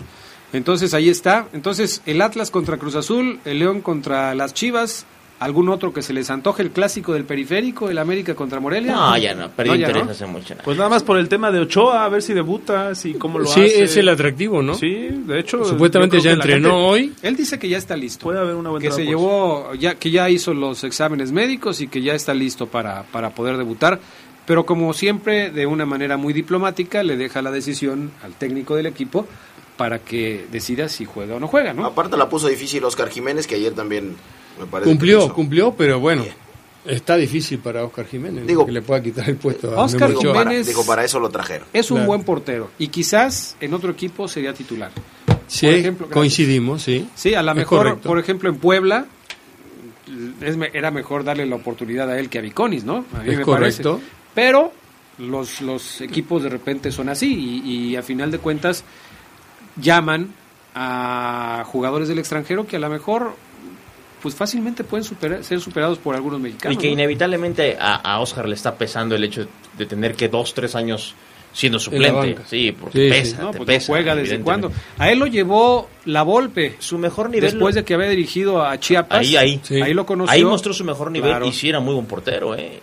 Entonces ahí está. Entonces el Atlas contra Cruz Azul, el León contra las Chivas, algún otro que se les antoje, el clásico del periférico, el América contra Morelia. No, ya no, perdí No, interés no. hace mucho. Pues nada más por el tema de Ochoa, a ver si debuta, si cómo lo Sí, hace. es el atractivo, ¿no? Sí, de hecho. Supuestamente ya entrenó gente hoy. Él dice que ya está listo. Puede haber una buena que se llevó, ya, que ya hizo los exámenes médicos y que ya está listo para, para poder debutar. Pero como siempre, de una manera muy diplomática, le deja la decisión al técnico del equipo para que decida si juega o no juega, ¿no? Aparte la puso difícil Oscar Jiménez, que ayer también me parece Cumplió, que cumplió, pero bueno, está difícil para Oscar Jiménez Digo- que le pueda quitar el puesto a Oscar Memo Ochoa. para, Jiménez- digo, para eso lo trajeron. Es un Claro. buen portero y quizás en otro equipo sería titular. Sí, coincidimos, sí. Sí, a lo mejor, por ejemplo, en Puebla es, era mejor darle la oportunidad a él que a Viconis, ¿no? A mí es correcto. Pero los, los equipos de repente son así y, a final de cuentas llaman a jugadores del extranjero que a lo mejor pues fácilmente pueden superar, ser superados por algunos mexicanos. Y que inevitablemente a, a, Oscar le está pesando el hecho de tener que dos, tres años siendo suplente. Sí, porque pesa, pues juega desde cuándo. A él lo llevó la Volpe. Su mejor nivel. Después de que había dirigido a Chiapas. Ahí, ahí. Ahí lo conoció. Ahí mostró su mejor nivel y sí era muy buen portero, eh.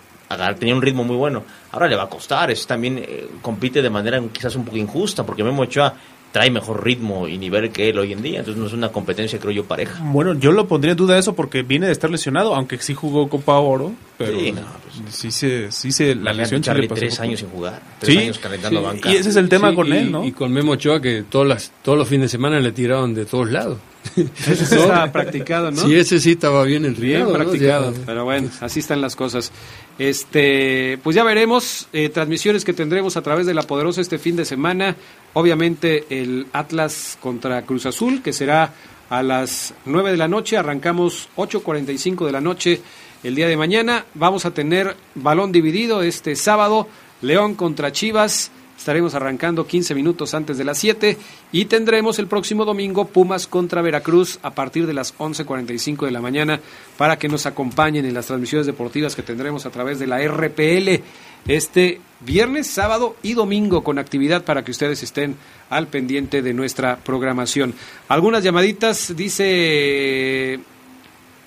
Tenía un ritmo muy bueno. Ahora le va a costar. Eso también eh, compite de manera quizás un poco injusta, porque Memo Ochoa trae mejor ritmo y nivel que él hoy en día. Entonces no es una competencia, creo yo, pareja. Bueno, yo lo pondría en duda eso porque viene de estar lesionado, aunque sí jugó Copa Oro. Pero sí, pues, se, sí se, la lesión Charlie tres años sin jugar. Tres años calentando banca. Y ese es el tema con él, ¿no? Y con Memo Ochoa que todas las, todos los fines de semana le tiraron de todos lados. Ese estaba practicado, ¿no? Sí, ese sí estaba bien el Bien practicado. Pero bueno, así están las cosas. Este, pues ya veremos eh, transmisiones que tendremos a través de la Poderosa este fin de semana. Obviamente el Atlas contra Cruz Azul, que será a las 9 de la noche. Arrancamos 8.45 de la noche el día de mañana. Vamos a tener balón dividido este sábado. León contra Chivas. Estaremos arrancando 15 minutos antes de las 7 y tendremos el próximo domingo Pumas contra Veracruz a partir de las 11.45 de la mañana para que nos acompañen en las transmisiones deportivas que tendremos a través de la RPL este viernes, sábado y domingo con actividad para que ustedes estén al pendiente de nuestra programación. Algunas llamaditas, dice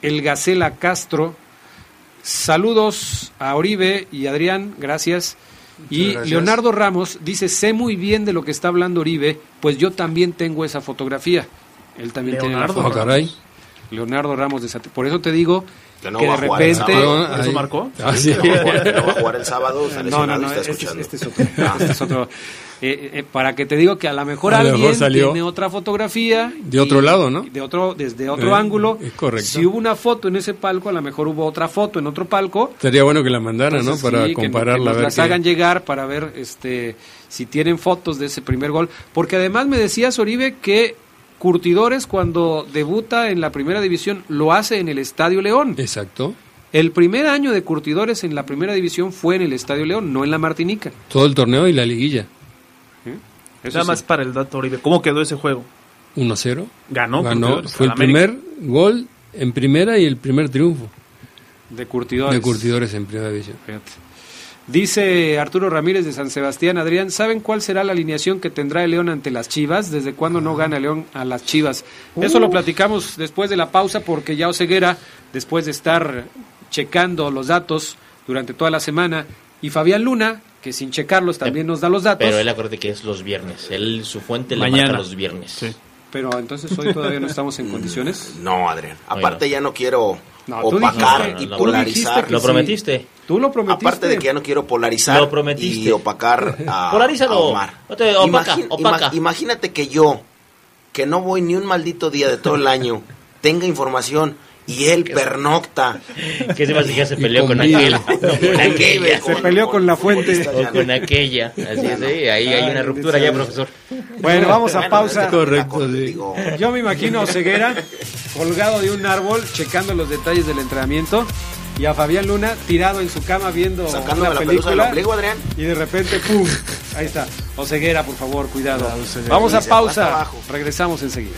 el Gacela Castro. Saludos a Oribe y Adrián, gracias. Y Leonardo Ramos dice, sé muy bien de lo que está hablando Oribe, pues yo también tengo esa fotografía. Él también tiene la foto. caray. Leonardo Ramos de Sate. Por eso te digo que, de repente... ¿Eso marcó? Ah, sí. no, va a jugar el sábado. No, no, no, este, este, es otro. Este es otro. Eh, eh, para que te digo que a lo mejor alguien tiene otra fotografía de otro lado, ¿no? De otro desde otro eh, ángulo. Es correcto. Si hubo una foto en ese palco, a lo mejor hubo otra foto en otro palco. Sería bueno que la mandaran, ¿no? Para compararla. Que, que las hagan llegar para ver este si tienen fotos de ese primer gol, porque además me decía Soribe que Curtidores cuando debuta en la primera división lo hace en el Estadio León. Exacto. El primer año de Curtidores en la primera división fue en el Estadio León, no en la Martinica. Todo el torneo y la liguilla. Nada más para el dato, Oribe. ¿Cómo quedó ese juego? 1-0. Ganó. Ganó. Fue el primer gol en primera y el primer triunfo. De Curtidores. De Curtidores en primera división. Dice Arturo Ramírez de San Sebastián, Adrián, ¿saben cuál será la alineación que tendrá el León ante las Chivas? ¿Desde cuándo no gana León a las Chivas? Eso lo platicamos después de la pausa porque ya Oseguera, después de estar checando los datos durante toda la semana, y Fabián Luna, que sin checarlos también nos da los datos. Pero él acuerde que es los viernes. Él, su fuente le marca los viernes. Sí. Pero entonces hoy todavía no estamos en condiciones. No, Adrián. Aparte ya no quiero opacar y polarizar. Lo prometiste. Tú lo prometiste. Aparte de que ya no quiero polarizar lo prometiste. y opacar a, Polarízalo. Omar. opaca, imagínate que yo, que no voy ni un maldito día de todo el año, tenga información y él pernocta. ¿Qué se pasa que se peleó con, aquel? Se peleó con la fuente. O con aquella. Así es, ¿eh? ahí hay una ruptura ya, profesor. Bueno, vamos a pausa. Correcto, Yo me imagino a Ceguera colgado de un árbol, checando los detalles del entrenamiento. Y a Fabián Luna tirado en su cama viendo Sacándome una película. La Adrián. Y de repente, ¡pum! Ahí está. Oseguera, por favor, cuidado. Vamos a pausa. Regresamos enseguida.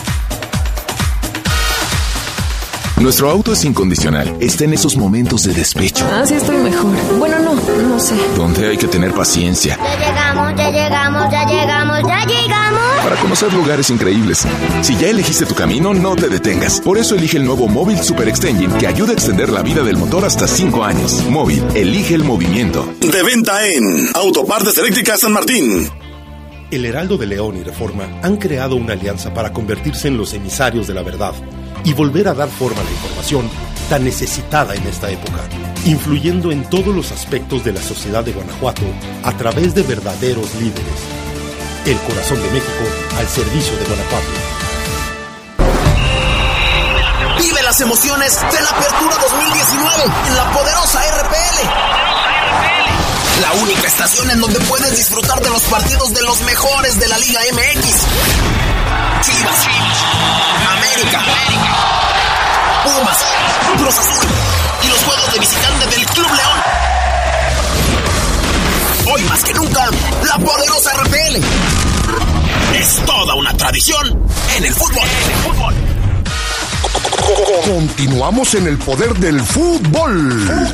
Nuestro auto es incondicional. Está en esos momentos de despecho. Ah, sí, estoy mejor. Bueno, no, no sé. Donde hay que tener paciencia. Ya llegamos, ya llegamos, ya llegamos, ya llegamos. Para conocer lugares increíbles. Si ya elegiste tu camino, no te detengas. Por eso elige el nuevo Móvil Super Extension que ayuda a extender la vida del motor hasta 5 años. Móvil, elige el movimiento. De venta en Autopartes Eléctricas San Martín. El Heraldo de León y Reforma han creado una alianza para convertirse en los emisarios de la verdad y volver a dar forma a la información tan necesitada en esta época, influyendo en todos los aspectos de la sociedad de Guanajuato a través de verdaderos líderes. El corazón de México al servicio de Guanajuato. Vive las emociones de la Apertura 2019 en la poderosa RPL. La única estación en donde puedes disfrutar de los partidos de los mejores de la Liga MX. Chivas, América, Pumas, Cruz Azul y los juegos de visitante del Club León. Hoy más que nunca, la poderosa RPL. Es toda una tradición en el fútbol. En el fútbol. Continuamos en el poder del fútbol.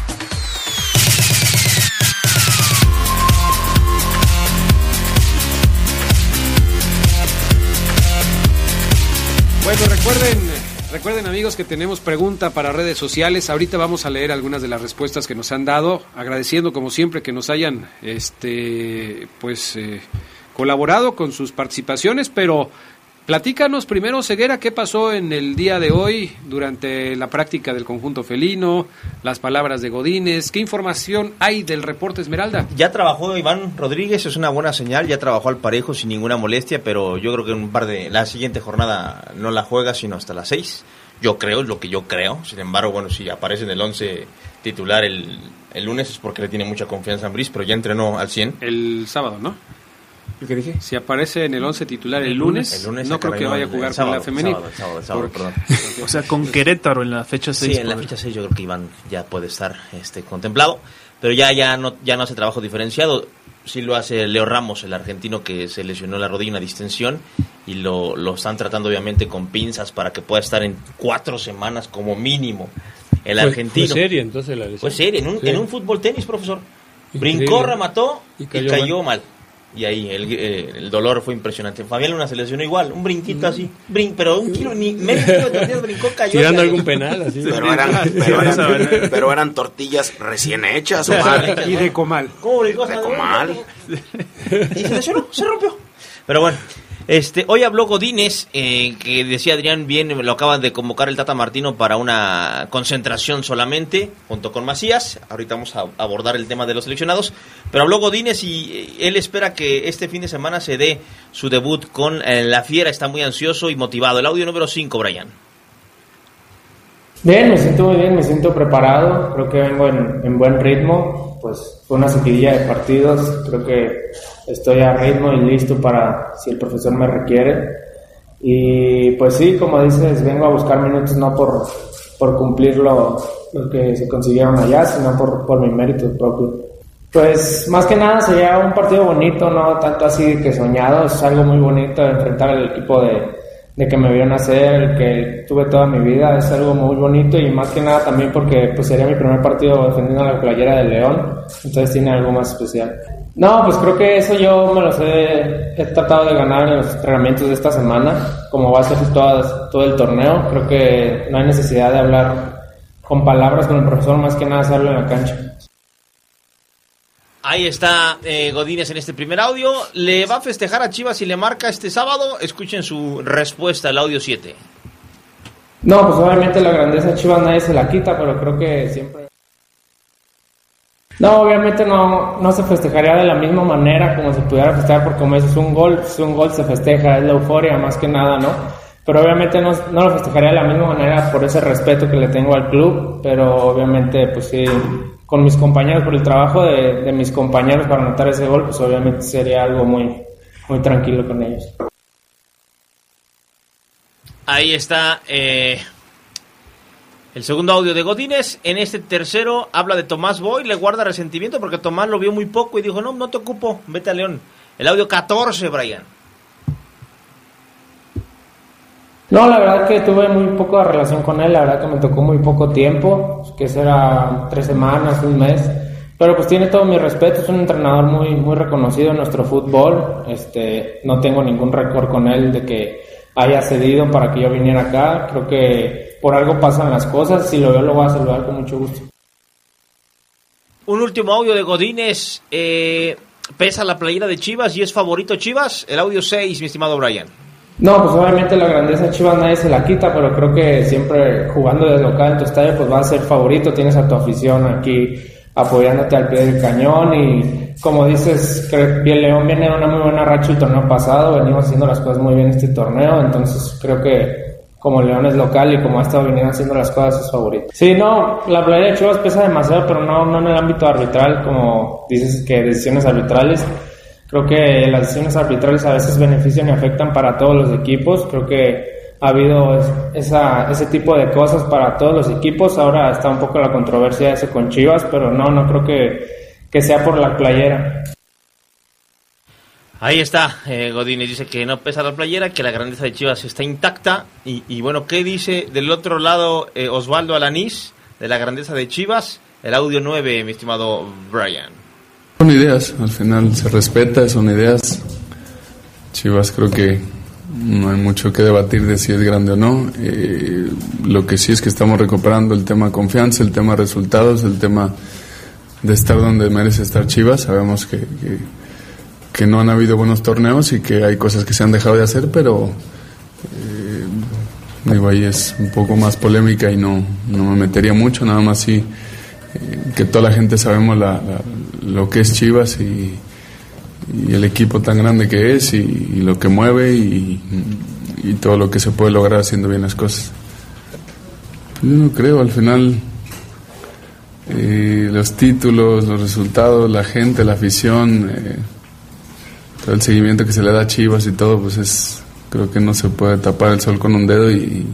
Recuerden, recuerden amigos que tenemos pregunta para redes sociales. Ahorita vamos a leer algunas de las respuestas que nos han dado, agradeciendo como siempre que nos hayan, este, pues, eh, colaborado con sus participaciones, pero Platícanos primero, Ceguera, qué pasó en el día de hoy durante la práctica del conjunto felino, las palabras de Godínez, qué información hay del reporte Esmeralda. Ya trabajó Iván Rodríguez, es una buena señal, ya trabajó al parejo sin ninguna molestia, pero yo creo que en un par de la siguiente jornada no la juega sino hasta las seis. Yo creo, es lo que yo creo. Sin embargo, bueno, si aparece en el once titular el, el lunes es porque le tiene mucha confianza a Brice, pero ya entrenó al 100. El sábado, ¿no? ¿Qué dije? Si aparece en el 11 titular el, lunes, no creo que vaya a jugar con la femenil. o sea, con Querétaro en la fecha 6. Sí, en la fecha 6 yo creo que Iván ya puede estar este contemplado, pero ya ya no ya no hace trabajo diferenciado. Sí lo hace Leo Ramos, el argentino que se lesionó la rodilla, una distensión, y lo, lo están tratando obviamente con pinzas para que pueda estar en cuatro semanas como mínimo. El argentino. Fue seria entonces la lesión. Fue seria, en un, en un fútbol tenis, profesor. Brincó, remató y cayó, mal y ahí el, eh, el, dolor fue impresionante. Fabián Luna se lesionó igual, un brinquito así, brin, pero un kilo, ni medio kilo de tortillas brincó, cayó. Tirando algún penal, así. Pero eran, pero eran, pero eran tortillas recién hechas, Omar. Y de comal. ¿Cómo de comal? Y se lesionó, se rompió. Pero bueno, este, hoy habló Godínez, eh, que decía Adrián bien, lo acaban de convocar el Tata Martino para una concentración solamente, junto con Macías. Ahorita vamos a abordar el tema de los seleccionados. Pero habló Godínez y eh, él espera que este fin de semana se dé su debut con eh, La Fiera. Está muy ansioso y motivado. El audio número 5, Brian. Bien, me siento muy bien, me siento preparado. Creo que vengo en, en buen ritmo. Pues fue una seguidilla de partidos. Creo que estoy a ritmo y listo para si el profesor me requiere. Y pues sí, como dices, vengo a buscar minutos no por, por cumplir lo, que se consiguieron allá, sino por, por mi mérito propio. Pues más que nada sería un partido bonito, no tanto así que soñado, es algo muy bonito enfrentar al equipo de, de que me vio nacer, el que tuve toda mi vida, es algo muy bonito y más que nada también porque pues sería mi primer partido defendiendo la playera del León, entonces tiene algo más especial. No, pues creo que eso yo me lo he, he tratado de ganar en los entrenamientos de esta semana, como va a ser todo, todo el torneo, creo que no hay necesidad de hablar con palabras con el profesor, más que nada hacerlo en la cancha. Ahí está eh, Godínez en este primer audio. ¿Le va a festejar a Chivas y le marca este sábado? Escuchen su respuesta, el audio 7. No, pues obviamente la grandeza de Chivas nadie se la quita, pero creo que siempre... No, obviamente no, no se festejaría de la misma manera como se pudiera festejar, porque como es un gol, es un gol se festeja, es la euforia más que nada, ¿no? Pero obviamente no, no lo festejaría de la misma manera por ese respeto que le tengo al club, pero obviamente pues sí con mis compañeros, por el trabajo de, mis compañeros para anotar ese gol, pues obviamente sería algo muy, muy tranquilo con ellos. Ahí está eh, el segundo audio de Godínez. En este tercero habla de Tomás Boy, le guarda resentimiento porque Tomás lo vio muy poco y dijo, no, no te ocupo, vete a León. El audio 14, Brian. No, la verdad que tuve muy poca relación con él, la verdad que me tocó muy poco tiempo, que será tres semanas, un mes, Pero pues tiene todo mi respeto, es un entrenador muy, muy reconocido en nuestro fútbol. Este, no tengo ningún récord con él de que haya cedido para que yo viniera acá. Creo que por algo pasan las cosas. Si lo veo, lo voy a saludar con mucho gusto. Un último audio de Godínez. Eh, pesa la playera de Chivas y es favorito Chivas. El audio 6, mi estimado Brian. No, pues obviamente la grandeza de Chivas nadie se la quita, pero creo que siempre jugando de local en tu estadio, pues va a ser favorito. Tienes a tu afición aquí apoyándote al pie del cañón y como dices, bien León viene de una muy buena racha el torneo pasado, venimos haciendo las cosas muy bien este torneo, entonces creo que como León es local y como ha estado viniendo haciendo las cosas es favorito. Sí, no, la playera de Chivas pesa demasiado, pero no, no en el ámbito arbitral, como dices que decisiones arbitrales. Creo que las decisiones arbitrales a veces benefician y afectan para todos los equipos. Creo que ha habido esa, ese tipo de cosas para todos los equipos. Ahora está un poco la controversia ese con Chivas, pero no, no creo que, que sea por la playera. Ahí está, eh, Godínez dice que no pesa la playera, que la grandeza de Chivas está intacta. Y, bueno, ¿qué dice del otro lado eh, Osvaldo Alanís de la grandeza de Chivas? El audio 9, mi estimado Brian. Son ideas, al final se respeta, son ideas. Chivas creo que no hay mucho que debatir de si es grande o no. Eh, lo que sí es que estamos recuperando el tema confianza, el tema resultados, el tema de estar donde merece estar Chivas. Sabemos que, no han habido buenos torneos y que hay cosas que se han dejado de hacer, pero eh, digo, ahí es un poco más polémica y no, no me metería mucho, nada más sí eh, que toda la gente sabemos lo que es Chivas y y el equipo tan grande que es y, lo que mueve y, todo lo que se puede lograr haciendo bien las cosas. Yo no creo, al final eh, los títulos, los resultados, la gente, la afición, eh, todo el seguimiento que se le da a Chivas y todo, pues es, creo que no se puede tapar el sol con un dedo y,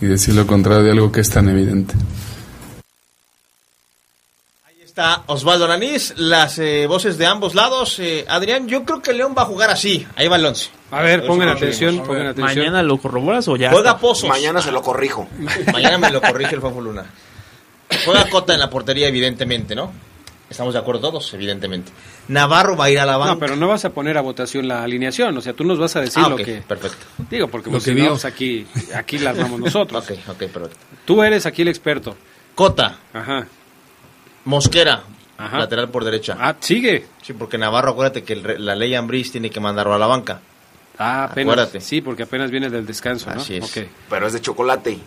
y decir lo contrario de algo que es tan evidente está Osvaldo Aranís, las eh, voces de ambos lados. Eh, Adrián, yo creo que León va a jugar así. Ahí va el once. A ver, pongan atención, pongan atención. ¿Mañana lo corroboras o ya? Juega Pozos. Mañana se lo corrijo. Mañana me lo corrige el Fanfo Luna. Juega Cota en la portería, evidentemente, ¿no? Estamos de acuerdo todos, evidentemente. Navarro va a ir a la banca. No, pero no vas a poner a votación la alineación, o sea, tú nos vas a decir ah, lo que... perfecto. Digo, porque lo que vimos aquí, aquí las vamos nosotros. ok, ok, perfecto. Tú eres aquí el experto. Cota. Ajá. Mosquera, lateral por derecha. Ah, sigue. Sí, porque Navarro, acuérdate que la ley Ambris tiene que mandarlo a la banca. Ah, apenas. Acuérdate. Sí, porque apenas viene del descanso, ¿no? Así es. Pero es de chocolate.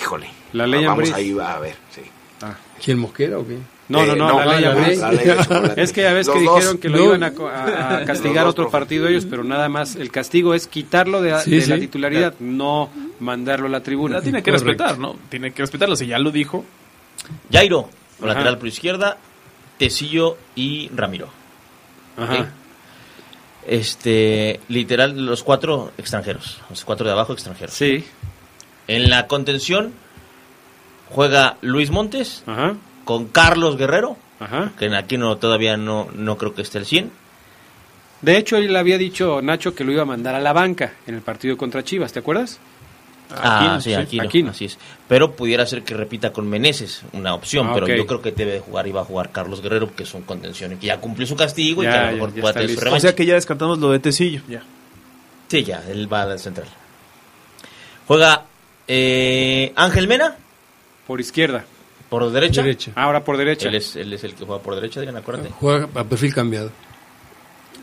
Híjole. La ley Ambris. Vamos ahí a ver, sí. Ah. ¿Quién Mosquera o qué? No, no, no, la, ley Ambris. es que ya ves que dijeron que lo iban a, castigar otro partido ellos, pero nada más el castigo es quitarlo de, la titularidad, no mandarlo a la tribuna. La tiene que respetar, ¿no? Tiene que respetarlo, si ya lo dijo. Jairo, lateral por izquierda, Tecillo y Ramiro. Ajá. Este, literal, los cuatro extranjeros. Los cuatro de abajo extranjeros. Sí. En la contención juega Luis Montes con Carlos Guerrero, Ajá. que aquí no, todavía no, no creo que esté el 100. De hecho, él le había dicho Nacho que lo iba a mandar a la banca en el partido contra Chivas, ¿te acuerdas? Ah, sí, aquí, no, así es. Pero pudiera ser que repita con Meneses, una opción, ah, pero yo creo que debe jugar y va a jugar Carlos Guerrero, que es un contención y que ya cumplió su castigo y que a lo mejor puede tener su revancha. O sea que ya descartamos lo de Tecillo, ya. Sí, ya, él va al central. Juega eh, Ángel Mena. Por izquierda. Por derecha. Ahora por derecha. Él es, él es el que juega por derecha, digan, acuérdate. Juega a perfil cambiado.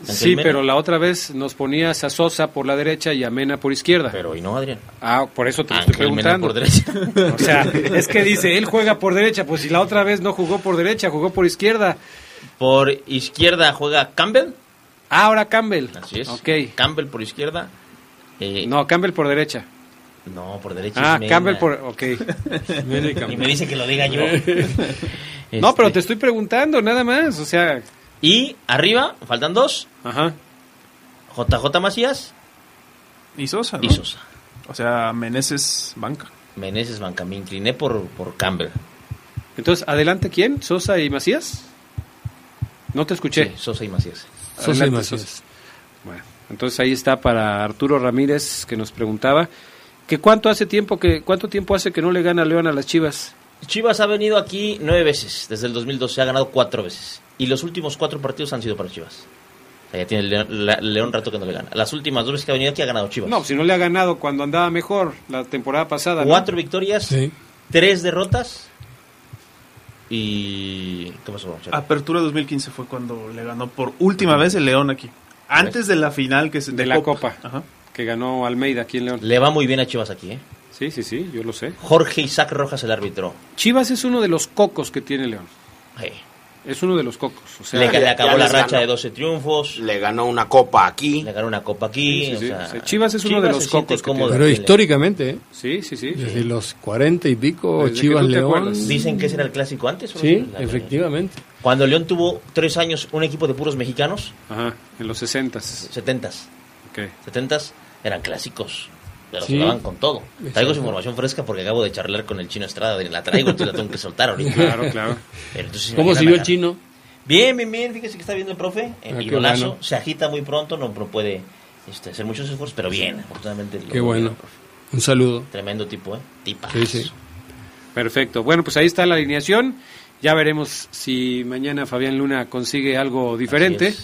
Sí, pero la otra vez nos ponías a Sosa por la derecha y a Mena por izquierda. Pero hoy no, Adrián. Ah, por eso te lo estoy preguntando. por derecha. o sea, es que dice, él juega por derecha, pues si la otra vez no jugó por derecha, jugó por izquierda. Por izquierda juega Campbell. Ah, ahora Campbell. Así es. Ok. Campbell por izquierda. Eh, no, Campbell por derecha. No, por derecha. Ah, Campbell por. Ok. y me dice que lo diga yo. No, pero te estoy preguntando, nada más. O sea. Y arriba, faltan dos. Ajá. JJ Macías. Y Sosa. Y Sosa. O sea, Meneses banca. Meneses banca. Me incliné por, por Campbell. Entonces, ¿adelante quién? ¿Sosa y Macías? No te escuché. Sosa y Macías. Sosa y Macías. Bueno, entonces ahí está para Arturo Ramírez que nos preguntaba que cuánto hace tiempo que cuánto tiempo hace que no le gana León a las Chivas. Chivas ha venido aquí nueve veces, desde el 2012 ha ganado cuatro veces. Y los últimos cuatro partidos han sido para Chivas. O sea, ya tiene el León, la- León rato que no le gana. Las últimas dos veces que ha venido aquí ha ganado Chivas. No, si no le ha ganado cuando andaba mejor la temporada pasada. ¿no? Cuatro victorias, tres derrotas. Y. ¿Qué pasó? Charlie? Apertura 2015 fue cuando le ganó por última vez el León aquí. Antes de la final que se de la Copa, que ganó Almeida aquí en León. Le va muy bien a Chivas aquí, ¿eh? Sí, sí, sí, yo lo sé. Jorge Isaac Rojas, el árbitro. Chivas es uno de los cocos que tiene León. Sí. Es uno de los cocos. O sea, le, le acabó la racha ganó. de 12 triunfos. Le ganó una copa aquí. Le ganó una copa aquí. Sí, sí, o sí. sea, O sea, Chivas es uno de los cocos que Pero históricamente, ¿eh? Sí, sí, sí. Desde los 40 y pico, Desde Chivas León. acuerdas. Dicen que ese era el clásico antes. ¿o? Sí, efectivamente. Cuando León tuvo tres años un equipo de puros mexicanos, Ajá, en los 60 setentas, Ok. setentas eran clásicos. Pero Sí. jugaban con todo. Traigo su información fresca porque acabo de charlar con el chino Estrada. La traigo, entonces la tengo que soltar ahorita. Claro, claro. Pero entonces, ¿Cómo siguió el chino? Bien, bien, bien. Fíjese que está viendo el profe. Ah, idolazo. bueno. Se agita muy pronto, no, no puede este, hacer muchos esfuerzos, pero bien. Afortunadamente. lo Qué bueno. el profe. Un saludo. Tremendo tipo, ¿eh? Tipa. Sí, sí. Perfecto. Bueno, pues ahí está la alineación. Ya veremos si mañana Fabián Luna consigue algo diferente.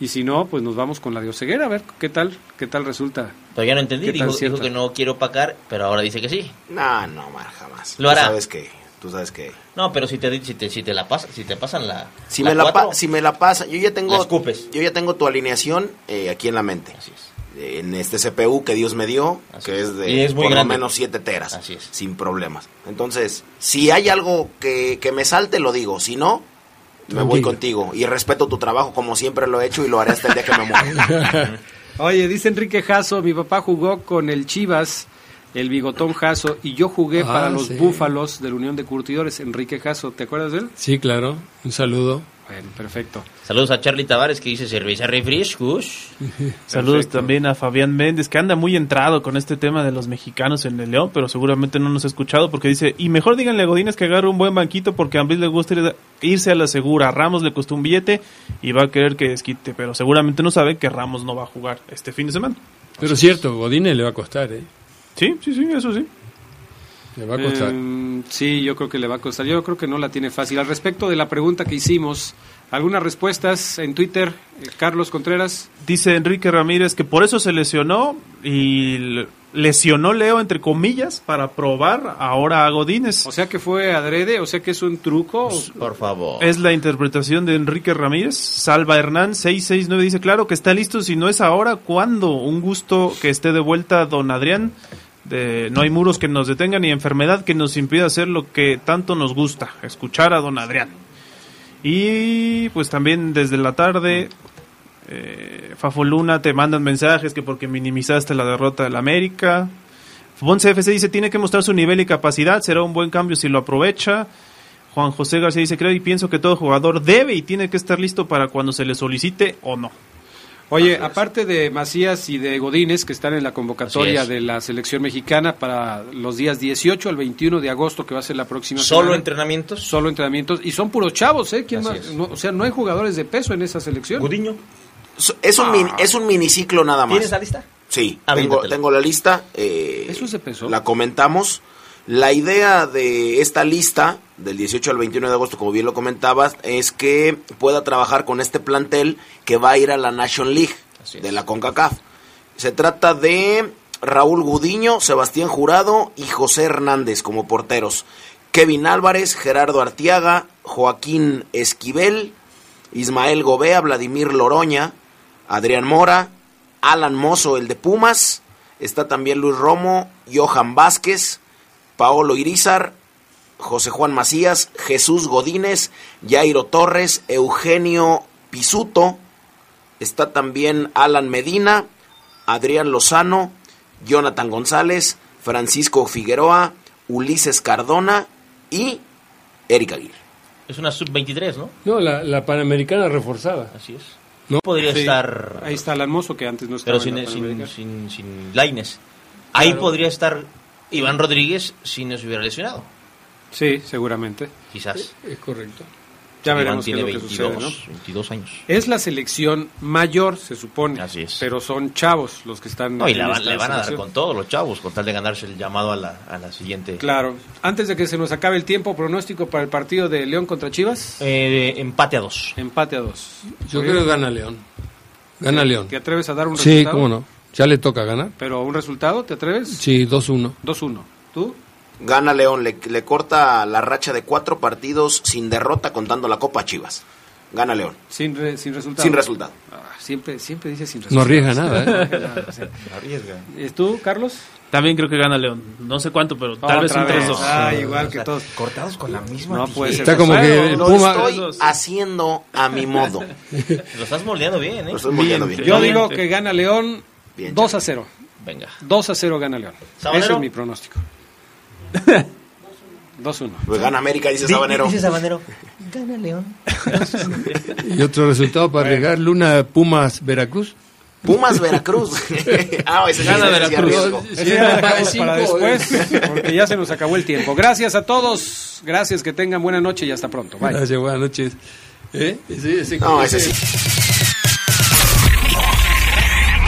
Y si no, pues nos vamos con la de Oseguera a ver qué tal, qué tal resulta. Todavía no entendí. ¿Qué tal Dijo, dijo que no quiero pacar, pero ahora dice que sí. No, no, Mar, jamás. Lo Tú sabes que, tú sabes que. No, pero si te, si te, si te la pasa, si te pasan la. Si me la, pa- si me la pasa, yo ya tengo, yo ya tengo tu alineación eh, aquí en la mente. Así es. En este CPU que Dios me dio, Así que es. de Y es muy por grande. lo menos 7 teras, Así es. sin problemas. Entonces, si hay algo que, que me salte, lo digo. Si no, me voy contigo. Y respeto tu trabajo como siempre lo he hecho y lo haré hasta el día que me muera. Oye, dice Enrique Jasso, mi papá jugó con el Chivas, el bigotón Jasso, y yo jugué Ah, para los sí. Búfalos de la Unión de Curtidores, Enrique Jasso. ¿Te acuerdas de él? Sí, claro. Un saludo. Bueno, perfecto. Saludos a Charlie Tavares que dice cerveza refrescos. Saludos Perfecto. también a Fabián Méndez, que anda muy entrado con este tema de los mexicanos en el León, pero seguramente no nos ha escuchado porque dice, y mejor díganle a Godínez que agarre un buen banquito porque a Ambriz le gusta ir- irse a la segura. A Ramos le costó un billete y va a querer que desquite, pero seguramente no sabe que Ramos no va a jugar este fin de semana. Pero es cierto, Godínez le va a costar, ¿eh? Sí, sí, sí, eso sí. Le va a costar. Eh, sí, yo creo que le va a costar. Yo creo que no la tiene fácil. Al respecto de la pregunta que hicimos, algunas respuestas en Twitter. Eh, Carlos Contreras. Dice Enrique Ramírez que por eso se lesionó y lesionó Leo entre comillas para probar ahora a Godínez. O sea que fue adrede, o sea que es un truco. Por favor. Es la interpretación de Enrique Ramírez. Salva Hernán 669 dice, claro que está listo, si no es ahora, ¿cuándo? Un gusto que esté de vuelta don Adrián. No hay muros que nos detengan ni enfermedad que nos impida hacer lo que tanto nos gusta, escuchar a don Adrián. Y pues también desde la tarde, eh, Fafo Luna te mandan mensajes que porque minimizaste la derrota del América. Bonce FC dice, tiene que mostrar su nivel y capacidad, será un buen cambio si lo aprovecha. Juan José García dice, creo y pienso que todo jugador debe y tiene que estar listo para cuando se le solicite o no. Oye, aparte de Macías y de Godínez, que están en la convocatoria de la selección mexicana para los días 18 al 18 de agosto, que va a ser la próxima ¿Solo semana. entrenamientos? Solo entrenamientos. Y son puros chavos, ¿eh? ¿Quién más? No, o sea, no hay jugadores de peso en esa selección. Gudiño. es, un mini, es un miniciclo nada más. ¿Tienes la lista? Sí, Ah, tengo, tengo la lista. eh, ¿Eso es de peso? La comentamos. La idea de esta lista, del 18 al 21 de agosto, como bien lo comentabas, es que pueda trabajar con este plantel que va a ir a la Nation League de la CONCACAF. Se trata de Raúl Gudiño, Sebastián Jurado y José Hernández como porteros. Kevin Álvarez, Gerardo Artiaga, Joaquín Esquivel, Ismael Gobea, Vladimir Loroña, Adrián Mora, Alan Mozo, el de Pumas, está también Luis Romo, Johan Vázquez, Paolo Irizar, José Juan Macías, Jesús Godínez, Jairo Torres, Eugenio Pisuto, está también Alan Medina, Adrián Lozano, Jonathan González, Francisco Figueroa, Ulises Cardona y Erika Aguirre. Es una sub-23, ¿no? No, la, la Panamericana reforzada. Así es. No. Podría Sí, estar... Ahí está el hermoso que antes no estaba. Pero en sin, la sin, sin, sin Lainez. Ahí Claro. podría estar Iván Rodríguez si no se hubiera lesionado. Sí, seguramente. Quizás. Es correcto. Ya veremos tiene qué es lo que 22, sucede, ¿no? 22 años. Es la selección mayor, se supone. Así es. Pero son chavos los que están. No, y la le van a dar con todos los chavos, con tal de ganarse el llamado a la, a la siguiente. Claro. Antes de que se nos acabe el tiempo, pronóstico para el partido de León contra Chivas. Eh, empate a dos. Empate a dos. Yo creo que gana León. Gana León. ¿Te atreves a dar un Sí, resultado? cómo no. Ya le toca ganar. Pero un resultado, ¿te atreves? Sí, 2-1. 2-1. ¿Tú? Gana León, le, le corta la racha de cuatro partidos sin derrota contando la Copa a Chivas. Gana León. Sin, re- sin resultado. Sin resultado. Ah, siempre, siempre dice sin No resultado. arriesga nada, ¿eh? Sí. Arriesga. ¿Y tú, Carlos? También creo que gana León. No sé cuánto, pero tal vez un vez. 3-2. Ah, igual que todos. Cortados con la misma No puede ser. Está como que Lo Puma. estoy haciendo a mi modo. Lo estás moldeando bien, ¿eh? Lo estoy moldeando bien. Yo digo que gana León Bien, 2 a 0. Venga. 2 a 0 gana León. ¿Sabanero? Ese es mi pronóstico. 2-1. Pues gana América, dice Sabanero. Dice Sabanero. Gana León. Y otro resultado para arriesgar, Luna Pumas Veracruz. Pumas Veracruz. ah, ese sí Gana Veracruz. Sí, cinco, para después, eh. porque ya se nos acabó el tiempo. Gracias a todos. Gracias, que tengan buena noche y hasta pronto. Bye. Gracias, buenas noches. ¿Eh? Ese- No, ese sí.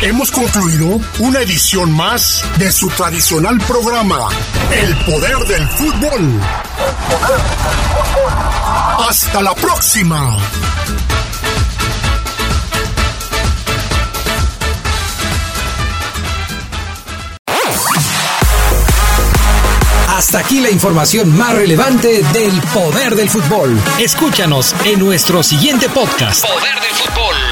Hemos concluido una edición más de su tradicional programa, El Poder del Fútbol. Hasta la próxima. Hasta aquí la información más relevante del poder del fútbol. Escúchanos en nuestro siguiente podcast. Poder del fútbol.